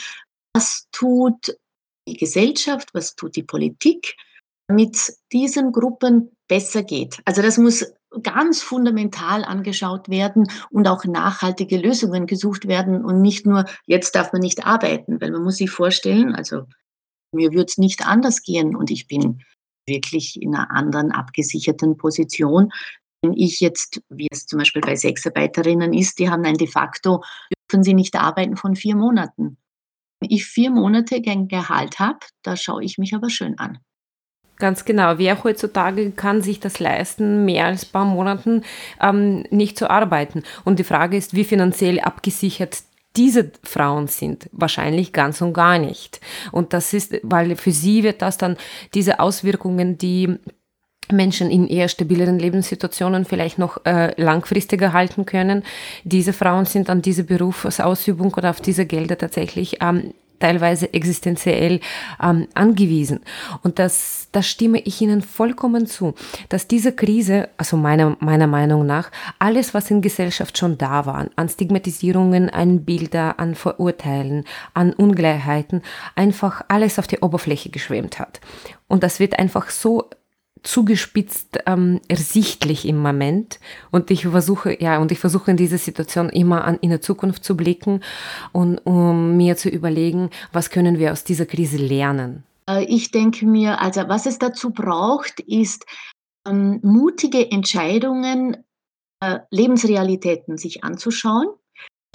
Was tut die Gesellschaft, was tut die Politik, damit diesen Gruppen besser geht? Also das muss ganz fundamental angeschaut werden und auch nachhaltige Lösungen gesucht werden und nicht nur, jetzt darf man nicht arbeiten, weil man muss sich vorstellen, also mir würde es nicht anders gehen und ich bin wirklich in einer anderen abgesicherten Position, wenn ich jetzt, wie es zum Beispiel bei Sexarbeiterinnen ist, die haben ein de facto, dürfen sie nicht arbeiten von vier Monaten. Wenn ich vier Monate kein Gehalt habe, da schaue ich mich aber schön an. Ganz genau. Wer heutzutage kann sich das leisten, mehr als ein paar Monaten ähm, nicht zu arbeiten? Und die Frage ist, wie finanziell abgesichert diese Frauen sind. Wahrscheinlich ganz und gar nicht. Und das ist, weil für sie wird das dann diese Auswirkungen, die Menschen in eher stabileren Lebenssituationen vielleicht noch äh, langfristiger halten können. Diese Frauen sind an diese Berufsausübung oder auf diese Gelder tatsächlich ähm, teilweise existenziell ähm, angewiesen. Und das, da stimme ich Ihnen vollkommen zu, dass diese Krise, also meiner, meiner Meinung nach, alles, was in Gesellschaft schon da war, an Stigmatisierungen, an Bilder, an Vorurteilen, an Ungleichheiten, einfach alles auf die Oberfläche geschwemmt hat. Und das wird einfach so zugespitzt ähm, ersichtlich im Moment. Und ich versuche, ja, und ich versuche in dieser Situation immer an, in der Zukunft zu blicken und um mir zu überlegen, was können wir aus dieser Krise lernen. Äh, ich denke mir, also was es dazu braucht, ist ähm, mutige Entscheidungen, äh, Lebensrealitäten sich anzuschauen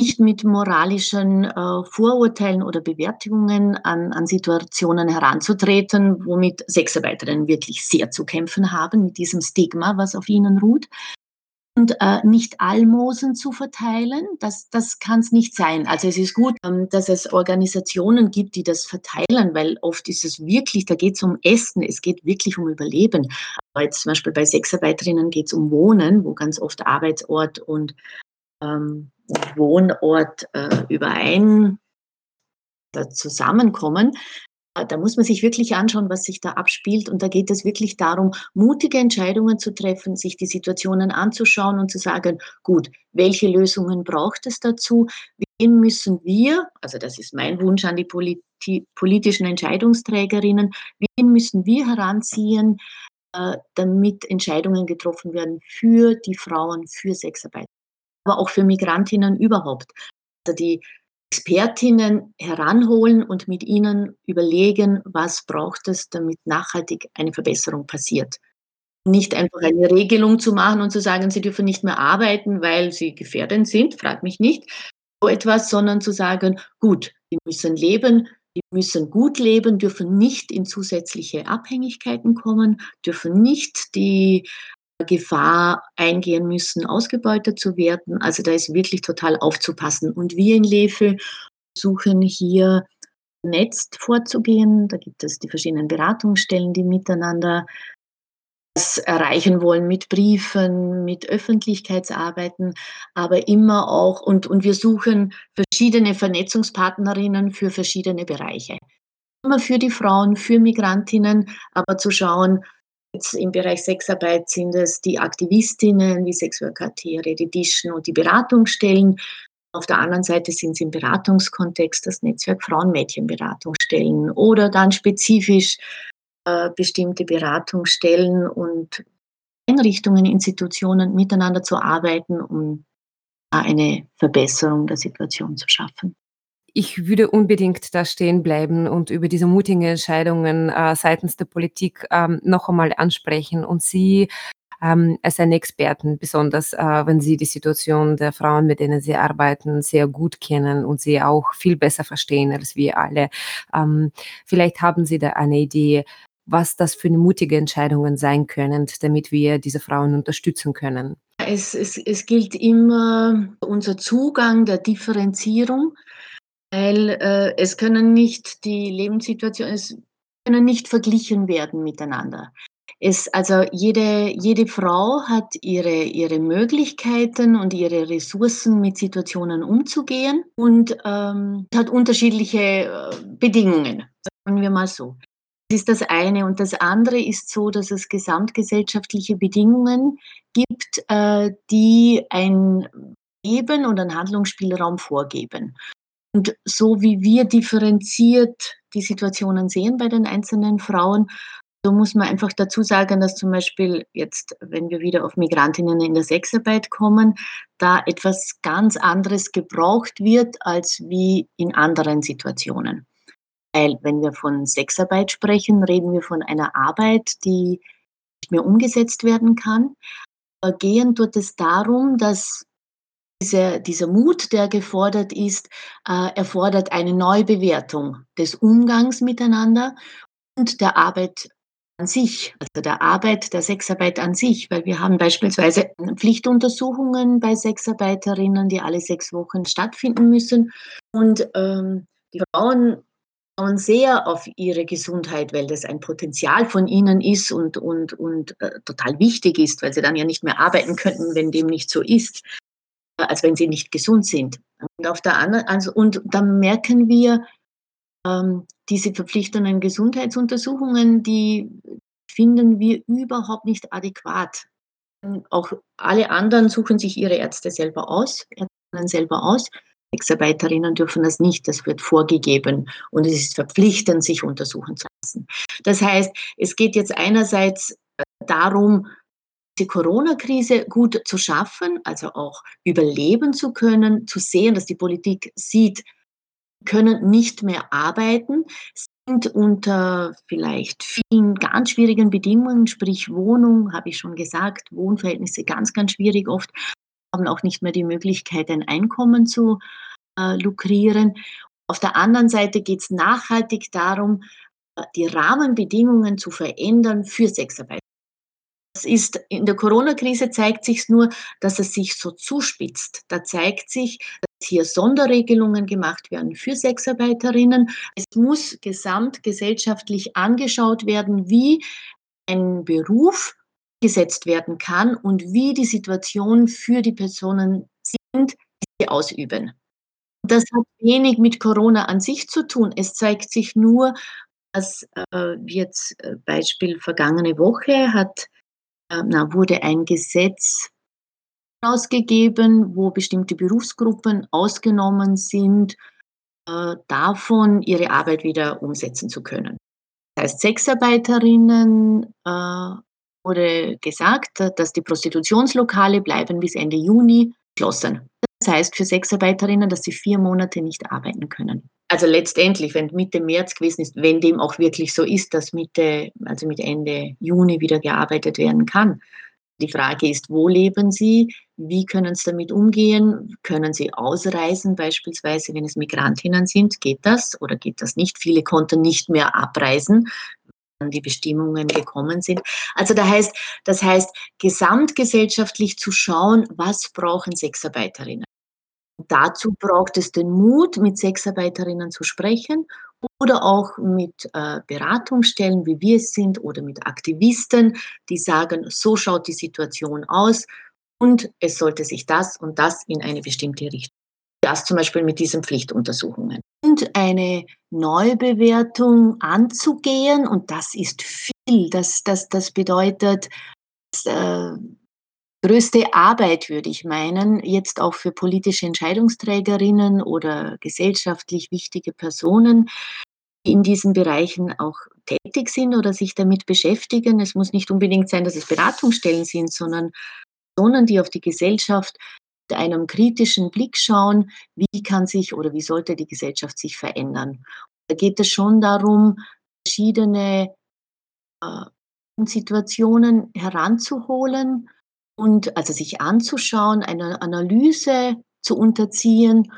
nicht mit moralischen äh, Vorurteilen oder Bewertungen an, an Situationen heranzutreten, womit Sexarbeiterinnen wirklich sehr zu kämpfen haben, mit diesem Stigma, was auf ihnen ruht. Und äh, nicht Almosen zu verteilen, das, das kann es nicht sein. Also es ist gut, ähm, dass es Organisationen gibt, die das verteilen, weil oft ist es wirklich, da geht es um Essen, es geht wirklich um Überleben. Aber jetzt zum Beispiel bei Sexarbeiterinnen geht es um Wohnen, wo ganz oft Arbeitsort und ähm, Wohnort äh, überein zusammenkommen. Äh, da muss man sich wirklich anschauen, was sich da abspielt. Und da geht es wirklich darum, mutige Entscheidungen zu treffen, sich die Situationen anzuschauen und zu sagen, gut, welche Lösungen braucht es dazu? Wen müssen wir, also das ist mein Wunsch an die Politik, die politischen Entscheidungsträgerinnen, wen müssen wir heranziehen, äh, damit Entscheidungen getroffen werden für die Frauen, für Sexarbeit, aber auch für Migrantinnen überhaupt. Also die Expertinnen heranholen und mit ihnen überlegen, was braucht es, damit nachhaltig eine Verbesserung passiert. Nicht einfach eine Regelung zu machen und zu sagen, sie dürfen nicht mehr arbeiten, weil sie gefährdend sind, frag mich nicht, so etwas, sondern zu sagen, gut, die müssen leben, die müssen gut leben, dürfen nicht in zusätzliche Abhängigkeiten kommen, dürfen nicht die Gefahr eingehen müssen, ausgebeutet zu werden. Also da ist wirklich total aufzupassen. Und wir in Lefe suchen hier vernetzt vorzugehen. Da gibt es die verschiedenen Beratungsstellen, die miteinander das erreichen wollen mit Briefen, mit Öffentlichkeitsarbeiten, aber immer auch, und, und wir suchen verschiedene Vernetzungspartnerinnen für verschiedene Bereiche. Immer für die Frauen, für Migrantinnen, aber zu schauen, Jetzt im Bereich Sexarbeit sind es die Aktivistinnen wie Sexworker Tere, die Dischen und die Beratungsstellen. Auf der anderen Seite sind es im Beratungskontext das Netzwerk Frauen-Mädchen-Beratungsstellen oder dann spezifisch äh, bestimmte Beratungsstellen und Einrichtungen, Institutionen miteinander zu arbeiten, um eine Verbesserung der Situation zu schaffen ich würde unbedingt da stehen bleiben und über diese mutigen Entscheidungen äh, seitens der Politik ähm, noch einmal ansprechen und Sie ähm, als eine Experten, besonders äh, wenn Sie die Situation der Frauen, mit denen Sie arbeiten, sehr gut kennen und sie auch viel besser verstehen als wir alle. Ähm, vielleicht haben Sie da eine Idee, was das für mutige Entscheidungen sein können, damit wir diese Frauen unterstützen können. Es, es, es gilt immer unser Zugang der Differenzierung weil äh, es können nicht die Lebenssituationen, es können nicht verglichen werden miteinander. Es, also jede, jede Frau hat ihre, ihre Möglichkeiten und ihre Ressourcen, mit Situationen umzugehen und ähm, hat unterschiedliche äh, Bedingungen, sagen wir mal so. Das ist das eine. Und das andere ist so, dass es gesamtgesellschaftliche Bedingungen gibt, äh, die ein Leben und einen Handlungsspielraum vorgeben. Und so wie wir differenziert die Situationen sehen bei den einzelnen Frauen, so muss man einfach dazu sagen, dass zum Beispiel jetzt, wenn wir wieder auf Migrantinnen in der Sexarbeit kommen, da etwas ganz anderes gebraucht wird als wie in anderen Situationen. Weil wenn wir von Sexarbeit sprechen, reden wir von einer Arbeit, die nicht mehr umgesetzt werden kann. Gehend tut es darum, dass dieser, dieser Mut, der gefordert ist, äh, erfordert eine Neubewertung des Umgangs miteinander und der Arbeit an sich, also der Arbeit, der Sexarbeit an sich, weil wir haben beispielsweise Pflichtuntersuchungen bei Sexarbeiterinnen, die alle sechs Wochen stattfinden müssen. Und ähm, die Frauen schauen sehr auf ihre Gesundheit, weil das ein Potenzial von ihnen ist und, und, und äh, total wichtig ist, weil sie dann ja nicht mehr arbeiten könnten, wenn dem nicht so ist als wenn sie nicht gesund sind. Und auf der anderen, also, und dann merken wir, ähm, diese verpflichtenden Gesundheitsuntersuchungen, die finden wir überhaupt nicht adäquat. Auch alle anderen suchen sich ihre Ärzte selber aus, Ärztinnen selber aus. Sexarbeiterinnen dürfen das nicht, das wird vorgegeben und es ist verpflichtend, sich untersuchen zu lassen. Das heißt, es geht jetzt einerseits äh, darum, die Corona-Krise gut zu schaffen, also auch überleben zu können, zu sehen, dass die Politik sieht, können nicht mehr arbeiten, sind unter vielleicht vielen ganz schwierigen Bedingungen, sprich Wohnung, habe ich schon gesagt, Wohnverhältnisse ganz, ganz schwierig oft, haben auch nicht mehr die Möglichkeit, ein Einkommen zu äh, lukrieren. Auf der anderen Seite geht es nachhaltig darum, äh, die Rahmenbedingungen zu verändern für Sexarbeit. Das ist in der Corona-Krise zeigt sich nur, dass es sich so zuspitzt. Da zeigt sich, dass hier Sonderregelungen gemacht werden für Sexarbeiterinnen. Es muss gesamtgesellschaftlich angeschaut werden, wie ein Beruf gesetzt werden kann und wie die Situation für die Personen sind, die sie ausüben. Das hat wenig mit Corona an sich zu tun. Es zeigt sich nur, dass äh, jetzt äh, Beispiel vergangene Woche hat ähm, na, wurde ein Gesetz ausgegeben, wo bestimmte Berufsgruppen ausgenommen sind äh, davon ihre Arbeit wieder umsetzen zu können. Das heißt, Sexarbeiterinnen äh, wurde gesagt, dass die Prostitutionslokale bleiben bis Ende Juni geschlossen. Das heißt für Sexarbeiterinnen, dass sie vier Monate nicht arbeiten können. Also letztendlich, wenn Mitte März gewesen ist, wenn dem auch wirklich so ist, dass Mitte, also mit Ende Juni wieder gearbeitet werden kann. Die Frage ist, wo leben Sie? Wie können Sie damit umgehen? Können Sie ausreisen, beispielsweise, wenn es Migrantinnen sind? Geht das oder geht das nicht? Viele konnten nicht mehr abreisen, die Bestimmungen gekommen sind. Also da heißt, das heißt, gesamtgesellschaftlich zu schauen, was brauchen Sexarbeiterinnen. Dazu braucht es den Mut, mit Sexarbeiterinnen zu sprechen oder auch mit äh, Beratungsstellen, wie wir es sind, oder mit Aktivisten, die sagen, so schaut die Situation aus und es sollte sich das und das in eine bestimmte Richtung. Das zum Beispiel mit diesen Pflichtuntersuchungen. Und eine Neubewertung anzugehen, und das ist viel, das, das, das bedeutet, äh, größte Arbeit, würde ich meinen, jetzt auch für politische Entscheidungsträgerinnen oder gesellschaftlich wichtige Personen, die in diesen Bereichen auch tätig sind oder sich damit beschäftigen. Es muss nicht unbedingt sein, dass es Beratungsstellen sind, sondern Personen, die auf die Gesellschaft mit einem kritischen Blick schauen, wie kann sich oder wie sollte die Gesellschaft sich verändern. Da geht es schon darum, verschiedene äh, Situationen heranzuholen, und also sich anzuschauen, eine Analyse zu unterziehen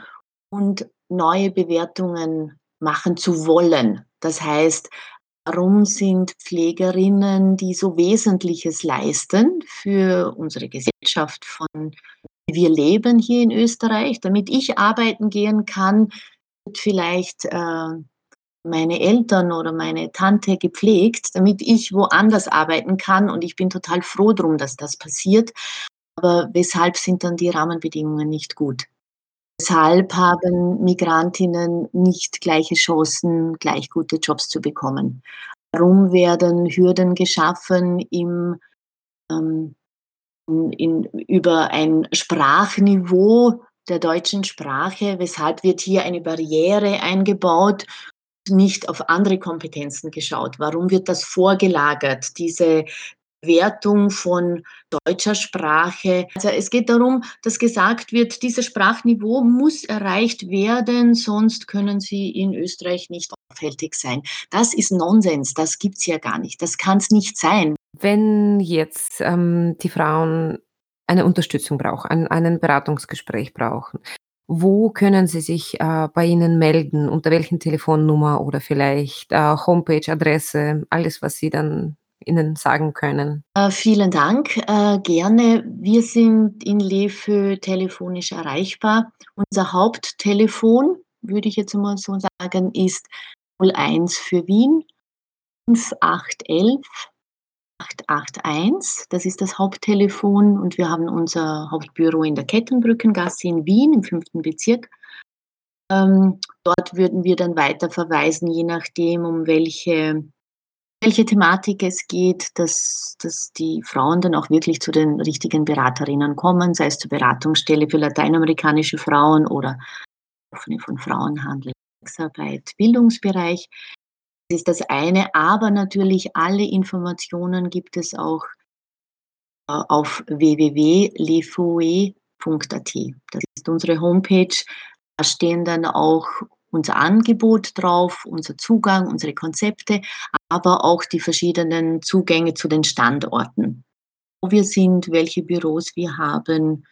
und neue Bewertungen machen zu wollen. Das heißt, warum sind Pflegerinnen, die so Wesentliches leisten für unsere Gesellschaft, von wir leben hier in Österreich, damit ich arbeiten gehen kann, wird vielleicht äh, meine Eltern oder meine Tante gepflegt, damit ich woanders arbeiten kann. Und ich bin total froh drum, dass das passiert. Aber weshalb sind dann die Rahmenbedingungen nicht gut? Weshalb haben Migrantinnen nicht gleiche Chancen, gleich gute Jobs zu bekommen? Warum werden Hürden geschaffen im, ähm, in, über ein Sprachniveau der deutschen Sprache? Weshalb wird hier eine Barriere eingebaut nicht auf andere Kompetenzen geschaut? Warum wird das vorgelagert, diese Wertung von deutscher Sprache? Also es geht darum, dass gesagt wird, dieses Sprachniveau muss erreicht werden, sonst können Sie in Österreich nicht aufhältig sein. Das ist Nonsens, das gibt es ja gar nicht, das kann es nicht sein. Wenn jetzt ähm, die Frauen eine Unterstützung brauchen, ein, ein Beratungsgespräch brauchen, wo können Sie sich äh, bei Ihnen melden? Unter welchen Telefonnummer oder vielleicht äh, Homepage, Adresse, alles, was Sie dann Ihnen sagen können? Äh, vielen Dank. Äh, gerne. Wir sind in Lefö telefonisch erreichbar. Unser Haupttelefon, würde ich jetzt mal so sagen, ist 01 für Wien 5811 881. Das ist das Haupttelefon und wir haben unser Hauptbüro in der Kettenbrückengasse in Wien im fünften Bezirk. Ähm, dort würden wir dann weiter verweisen, je nachdem, um welche, welche Thematik es geht, dass, dass die Frauen dann auch wirklich zu den richtigen Beraterinnen kommen, sei es zur Beratungsstelle für lateinamerikanische Frauen oder offene von Frauenhandel, Sexarbeit, Bildungsbereich ist das eine, aber natürlich alle Informationen gibt es auch äh, auf www.lefoe.at. Das ist unsere Homepage. Da stehen dann auch unser Angebot drauf, unser Zugang, unsere Konzepte, aber auch die verschiedenen Zugänge zu den Standorten, wo wir sind, welche Büros wir haben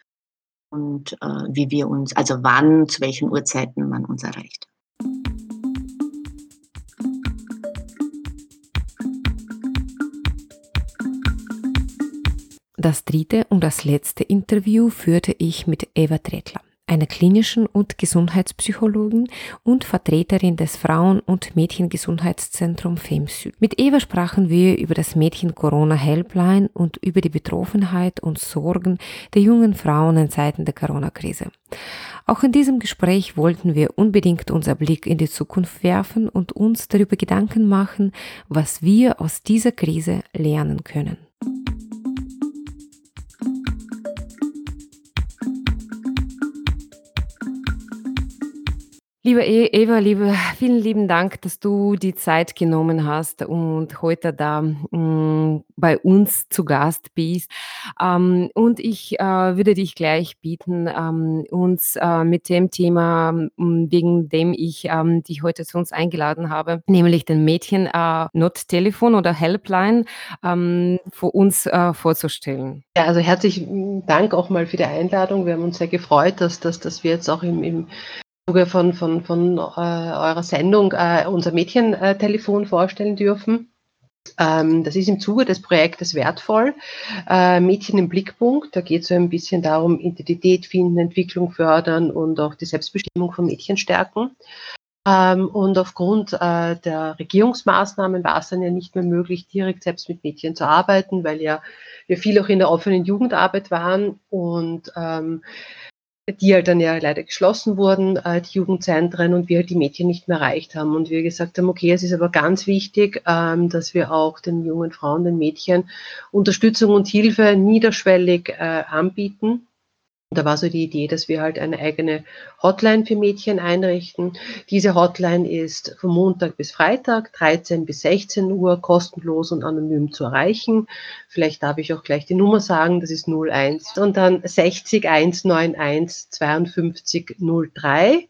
und äh, wie wir uns, also wann, zu welchen Uhrzeiten man uns erreicht. Das dritte und das letzte Interview führte ich mit Eva Tretler, einer klinischen und Gesundheitspsychologin und Vertreterin des Frauen- und Mädchengesundheitszentrum FEMSÜD. Mit Eva sprachen wir über das Mädchen Corona Helpline und über die Betroffenheit und Sorgen der jungen Frauen in Zeiten der Corona-Krise. Auch in diesem Gespräch wollten wir unbedingt unser Blick in die Zukunft werfen und uns darüber Gedanken machen, was wir aus dieser Krise lernen können. Liebe E- Eva, liebe, vielen lieben Dank, dass du die Zeit genommen hast und heute da mm, bei uns zu Gast bist. Ähm, und ich äh, würde dich gleich bitten, ähm, uns äh, mit dem Thema, mm, wegen dem ich ähm, dich heute zu uns eingeladen habe, nämlich den Mädchen äh, Not-Telefon oder Helpline, ähm, für uns äh, vorzustellen. Ja, also herzlichen Dank auch mal für die Einladung. Wir haben uns sehr gefreut, dass, dass, dass wir jetzt auch im, im Zuge von, von, von äh, eurer Sendung äh, unser Mädchentelefon vorstellen dürfen. Ähm, das ist im Zuge des Projektes wertvoll. Äh, Mädchen im Blickpunkt, da geht es so ein bisschen darum, Identität finden, Entwicklung fördern und auch die Selbstbestimmung von Mädchen stärken. Ähm, und aufgrund äh, der Regierungsmaßnahmen war es dann ja nicht mehr möglich, direkt selbst mit Mädchen zu arbeiten, weil ja wir viel auch in der offenen Jugendarbeit waren und ähm, die halt dann ja leider geschlossen wurden, äh, die Jugendzentren und wir halt die Mädchen nicht mehr erreicht haben. Und wir gesagt haben, okay, es ist aber ganz wichtig, ähm, dass wir auch den jungen Frauen, den Mädchen Unterstützung und Hilfe niederschwellig äh, da war so die Idee, dass wir halt eine eigene Hotline für Mädchen einrichten. Diese Hotline ist von Montag bis Freitag, 13 bis 16 Uhr, kostenlos und anonym zu erreichen. Vielleicht darf ich auch gleich die Nummer sagen, das ist 01 und dann 60 191 52 03.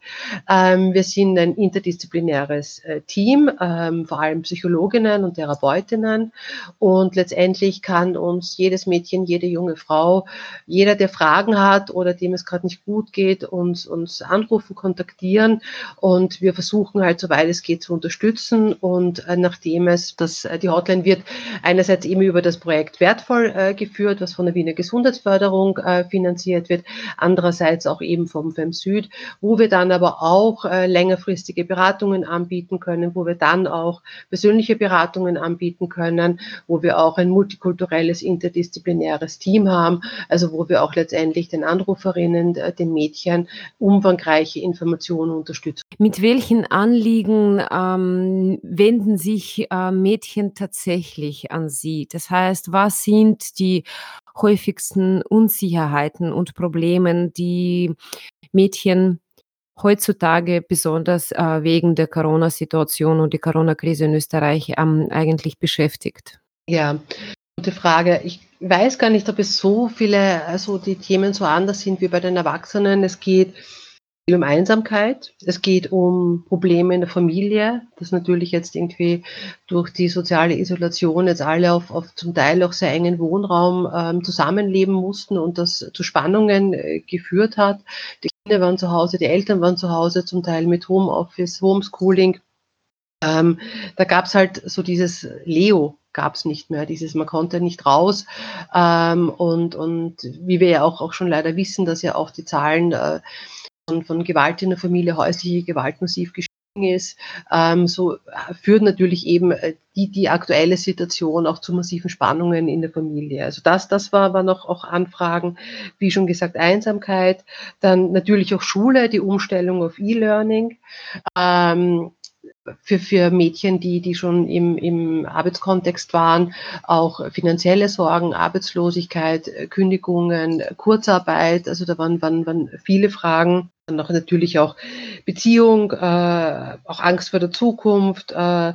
Ähm, wir sind ein interdisziplinäres äh, Team, ähm, vor allem Psychologinnen und Therapeutinnen und letztendlich kann uns jedes Mädchen, jede junge Frau, jeder, der Fragen hat, oder dem es gerade nicht gut geht, uns, uns anrufen, kontaktieren. Und wir versuchen halt, soweit es geht, zu unterstützen. Und äh, nachdem es, das, äh, die Hotline wird einerseits eben über das Projekt wertvoll äh, geführt, was von der Wiener Gesundheitsförderung äh, finanziert wird, andererseits auch eben vom FEM Süd, wo wir dann aber auch äh, längerfristige Beratungen anbieten können, wo wir dann auch persönliche Beratungen anbieten können, wo wir auch ein multikulturelles, interdisziplinäres Team haben, also wo wir auch letztendlich den Anruf Anruferinnen, äh, den Mädchen umfangreiche Informationen unterstützen. Mit welchen Anliegen ähm, wenden sich äh, Mädchen tatsächlich an Sie? Das heißt, was sind die häufigsten Unsicherheiten und Probleme, die Mädchen heutzutage besonders äh, wegen der Corona-Situation und der Corona-Krise in Österreich ähm, eigentlich beschäftigt? Ja, gute Frage. Ich weiß gar nicht, ob es so viele, also die Themen so anders sind wie bei den Erwachsenen. Es geht um Einsamkeit, es geht um Probleme in der Familie, das natürlich jetzt irgendwie durch die soziale Isolation jetzt alle auf, auf zum Teil auch sehr engen Wohnraum ähm, zusammenleben mussten und das zu Spannungen äh, geführt hat. Die Kinder waren zu Hause, die Eltern waren zu Hause, zum Teil mit Homeoffice, Homeschooling. Ähm, da gab es halt so dieses Leo, gab es nicht mehr. Dieses, man konnte nicht raus. Ähm, und, und wie wir ja auch, auch schon leider wissen, dass ja auch die Zahlen äh, von, von Gewalt in der Familie, häusliche Gewalt massiv gestiegen ist, ähm, so äh, führt natürlich eben äh, die, die aktuelle Situation auch zu massiven Spannungen in der Familie. Also das, das war, war noch auch Anfragen, wie schon gesagt, Einsamkeit, dann natürlich auch Schule, die Umstellung auf E-Learning. Ähm, für, für Mädchen, die, die schon im, im Arbeitskontext waren, auch finanzielle Sorgen, Arbeitslosigkeit, Kündigungen, Kurzarbeit, also da waren, waren, waren viele Fragen. Dann noch natürlich auch Beziehung, äh, auch Angst vor der Zukunft, äh,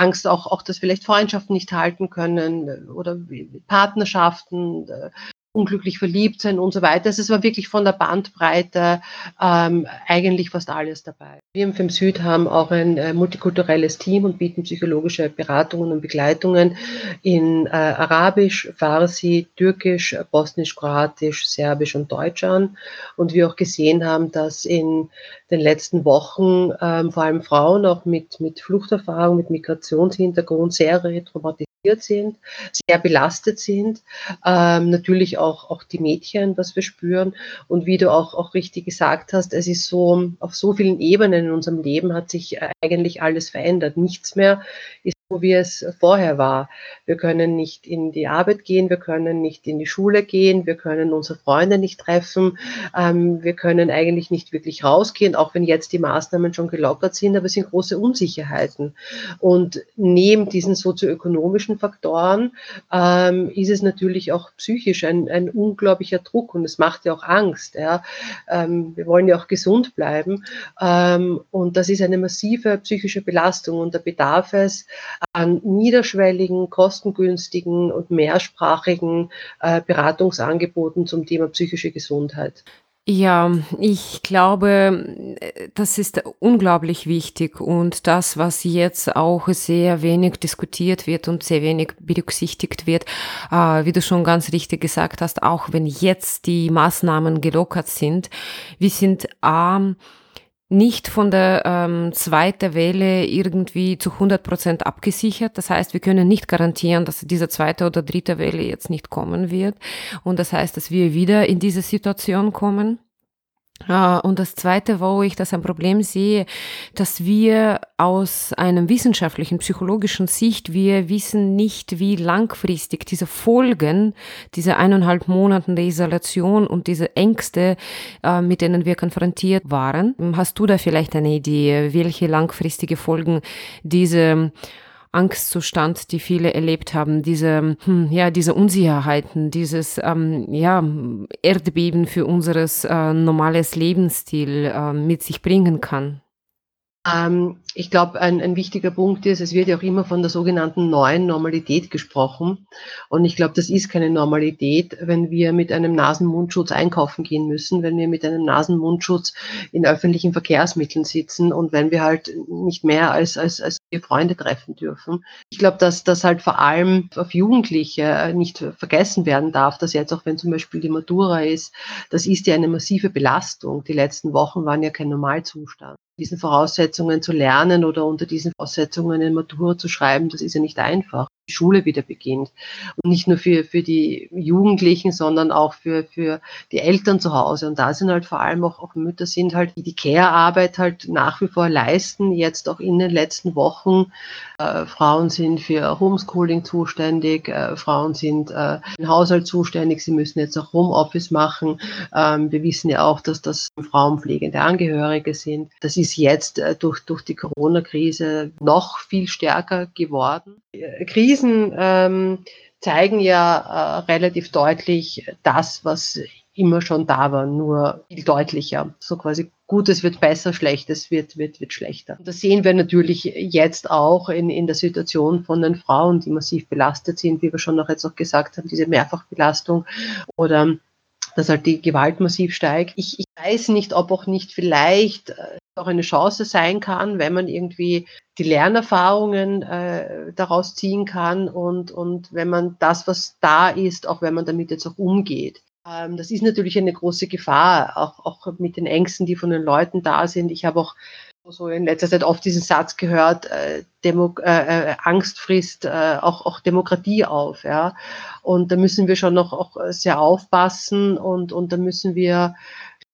Angst auch, auch, dass vielleicht Freundschaften nicht halten können oder Partnerschaften, äh, unglücklich verliebt sein und so weiter. Also es war wirklich von der Bandbreite ähm, eigentlich fast alles dabei. Wir im FEM Süd haben auch ein äh, multikulturelles Team und bieten psychologische Beratungen und Begleitungen in äh, Arabisch, Farsi, Türkisch, Bosnisch, Kroatisch, Serbisch und Deutsch an. Und wir auch gesehen haben, dass in den letzten Wochen ähm, vor allem Frauen auch mit, mit Fluchterfahrung, mit Migrationshintergrund sehr retraumatisiert sind, sehr belastet sind. Ähm, natürlich auch, auch die Mädchen, was wir spüren. Und wie du auch, auch richtig gesagt hast, es ist so, auf so vielen Ebenen in unserem Leben hat sich eigentlich alles verändert. Nichts mehr ist wie es vorher war. Wir können nicht in die Arbeit gehen, wir können nicht in die Schule gehen, wir können unsere Freunde nicht treffen, ähm, wir können eigentlich nicht wirklich rausgehen, auch wenn jetzt die Maßnahmen schon gelockert sind, aber es sind große Unsicherheiten. Und neben diesen sozioökonomischen Faktoren ähm, ist es natürlich auch psychisch ein, ein unglaublicher Druck und es macht ja auch Angst. Ja. Ähm, wir wollen ja auch gesund bleiben ähm, und das ist eine massive psychische Belastung und da bedarf es an niederschwelligen, kostengünstigen und mehrsprachigen äh, Beratungsangeboten zum Thema psychische Gesundheit. Ja, ich glaube, das ist unglaublich wichtig und das, was jetzt auch sehr wenig diskutiert wird und sehr wenig berücksichtigt wird, äh, wie du schon ganz richtig gesagt hast, auch wenn jetzt die Maßnahmen gelockert sind, wir sind arm. Ähm, nicht von der ähm, zweiten Welle irgendwie zu 100 Prozent abgesichert. Das heißt, wir können nicht garantieren, dass diese zweite oder dritte Welle jetzt nicht kommen wird. Und das heißt, dass wir wieder in diese Situation kommen. Ah, und das Zweite, wo ich das ein Problem sehe, dass wir aus einem wissenschaftlichen, psychologischen Sicht, wir wissen nicht, wie langfristig diese Folgen, diese eineinhalb Monaten der Isolation und diese Ängste, äh, mit denen wir konfrontiert waren. Hast du da vielleicht eine Idee, welche langfristige Folgen diese Angstzustand, die viele erlebt haben, diese, hm, ja, diese Unsicherheiten, dieses, ähm, ja, Erdbeben für unseres äh, normales Lebensstil äh, mit sich bringen kann. Ähm, ich glaube, ein, ein, wichtiger Punkt ist, es wird ja auch immer von der sogenannten neuen Normalität gesprochen. Und ich glaube, das ist keine Normalität, wenn wir mit einem Nasenmundschutz einkaufen gehen müssen, wenn wir mit einem Nasenmundschutz in öffentlichen Verkehrsmitteln sitzen und wenn wir halt nicht mehr als, als, als vier Freunde treffen dürfen. Ich glaube, dass das halt vor allem auf Jugendliche nicht vergessen werden darf, dass jetzt auch wenn zum Beispiel die Matura ist, das ist ja eine massive Belastung. Die letzten Wochen waren ja kein Normalzustand diesen Voraussetzungen zu lernen oder unter diesen Voraussetzungen eine Matura zu schreiben, das ist ja nicht einfach. Schule wieder beginnt. Und nicht nur für, für die Jugendlichen, sondern auch für, für die Eltern zu Hause. Und da sind halt vor allem auch, auch Mütter sind halt, die die Care-Arbeit halt nach wie vor leisten, jetzt auch in den letzten Wochen. Äh, Frauen sind für Homeschooling zuständig, äh, Frauen sind äh, im Haushalt zuständig, sie müssen jetzt auch Homeoffice machen. Ähm, wir wissen ja auch, dass das Frauen pflegende Angehörige sind. Das ist jetzt äh, durch, durch die Corona-Krise noch viel stärker geworden. Äh, Krisen ähm, zeigen ja äh, relativ deutlich das, was immer schon da war, nur viel deutlicher. So quasi Gutes wird besser, Schlechtes wird, wird, wird schlechter. Und das sehen wir natürlich jetzt auch in, in der Situation von den Frauen, die massiv belastet sind, wie wir schon noch jetzt auch gesagt haben, diese Mehrfachbelastung oder dass halt die Gewalt massiv steigt. Ich, ich weiß nicht, ob auch nicht vielleicht äh, auch eine Chance sein kann, wenn man irgendwie die Lernerfahrungen äh, daraus ziehen kann und, und wenn man das, was da ist, auch wenn man damit jetzt auch umgeht. Ähm, das ist natürlich eine große Gefahr, auch, auch mit den Ängsten, die von den Leuten da sind. Ich habe auch so in letzter Zeit oft diesen Satz gehört, äh, Demo äh, äh, Angst frisst äh, auch, auch Demokratie auf. Ja? Und da müssen wir schon noch auch sehr aufpassen und, und da müssen wir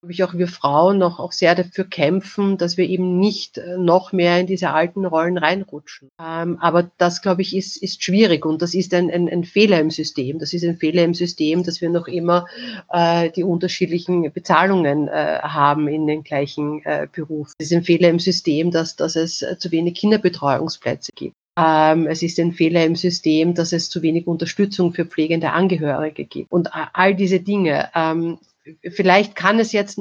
glaube ich, auch wir Frauen noch auch sehr dafür kämpfen, dass wir eben nicht äh, noch mehr in diese alten Rollen reinrutschen. Ähm, aber das, glaube ich, ist, ist schwierig und das ist ein, ein, ein Fehler im System. Das ist ein Fehler im System, dass wir noch immer äh, die unterschiedlichen Bezahlungen äh, haben in den gleichen äh, Berufen. Es ist ein Fehler im System, dass, dass es äh, zu wenig Kinderbetreuungsplätze gibt. Ähm, es ist ein Fehler im System, dass es zu wenig Unterstützung für pflegende Angehörige gibt. Und all diese Dinge. Ähm, vielleicht kann es jetzt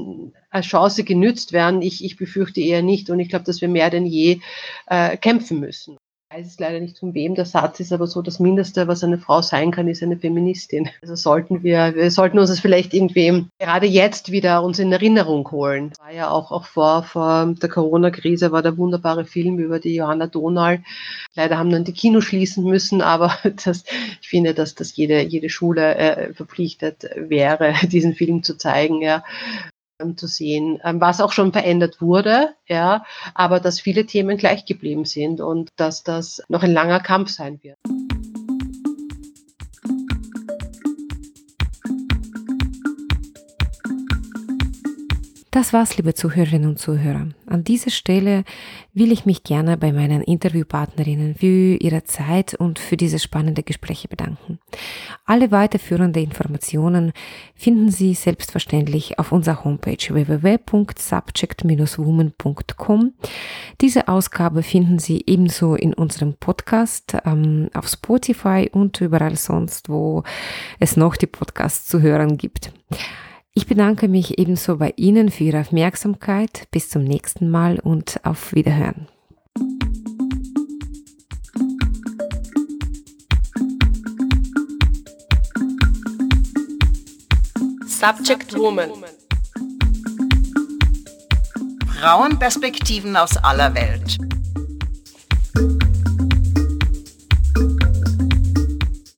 als Chance genützt werden. Ich, ich befürchte eher nicht. Und ich glaube, dass wir mehr denn je äh, kämpfen müssen weiß es leider nicht von wem der Satz ist, aber so das Mindeste, was eine Frau sein kann, ist eine Feministin. Also sollten wir, wir sollten uns das vielleicht irgendwie gerade jetzt wieder uns in Erinnerung holen. War ja auch, auch vor, vor der Corona-Krise war der wunderbare Film über die Johanna Donal. Leider haben dann die Kinos schließen müssen, aber (laughs) das, ich finde, dass, dass jede, jede Schule äh, verpflichtet wäre, (laughs) diesen Film zu zeigen. Ja zu sehen, ähm, was auch schon verändert wurde, ja, aber dass viele Themen gleich geblieben sind und dass das noch ein langer Kampf sein wird. Das war's, liebe Zuhörerinnen und Zuhörer. An dieser Stelle will ich mich gerne bei meinen Interviewpartnerinnen für ihre Zeit und für diese spannenden Gespräche bedanken. Alle weiterführenden Informationen finden Sie selbstverständlich auf unserer Homepage www.subject-woman.com. Diese Ausgabe finden Sie ebenso in unserem Podcast ähm, auf Spotify und überall sonst, wo es noch die Podcasts zu hören gibt. Ich bedanke mich ebenso bei Ihnen für Ihre Aufmerksamkeit. Bis zum nächsten Mal und auf Wiederhören. Subject Woman. Frauenperspektiven aus aller Welt.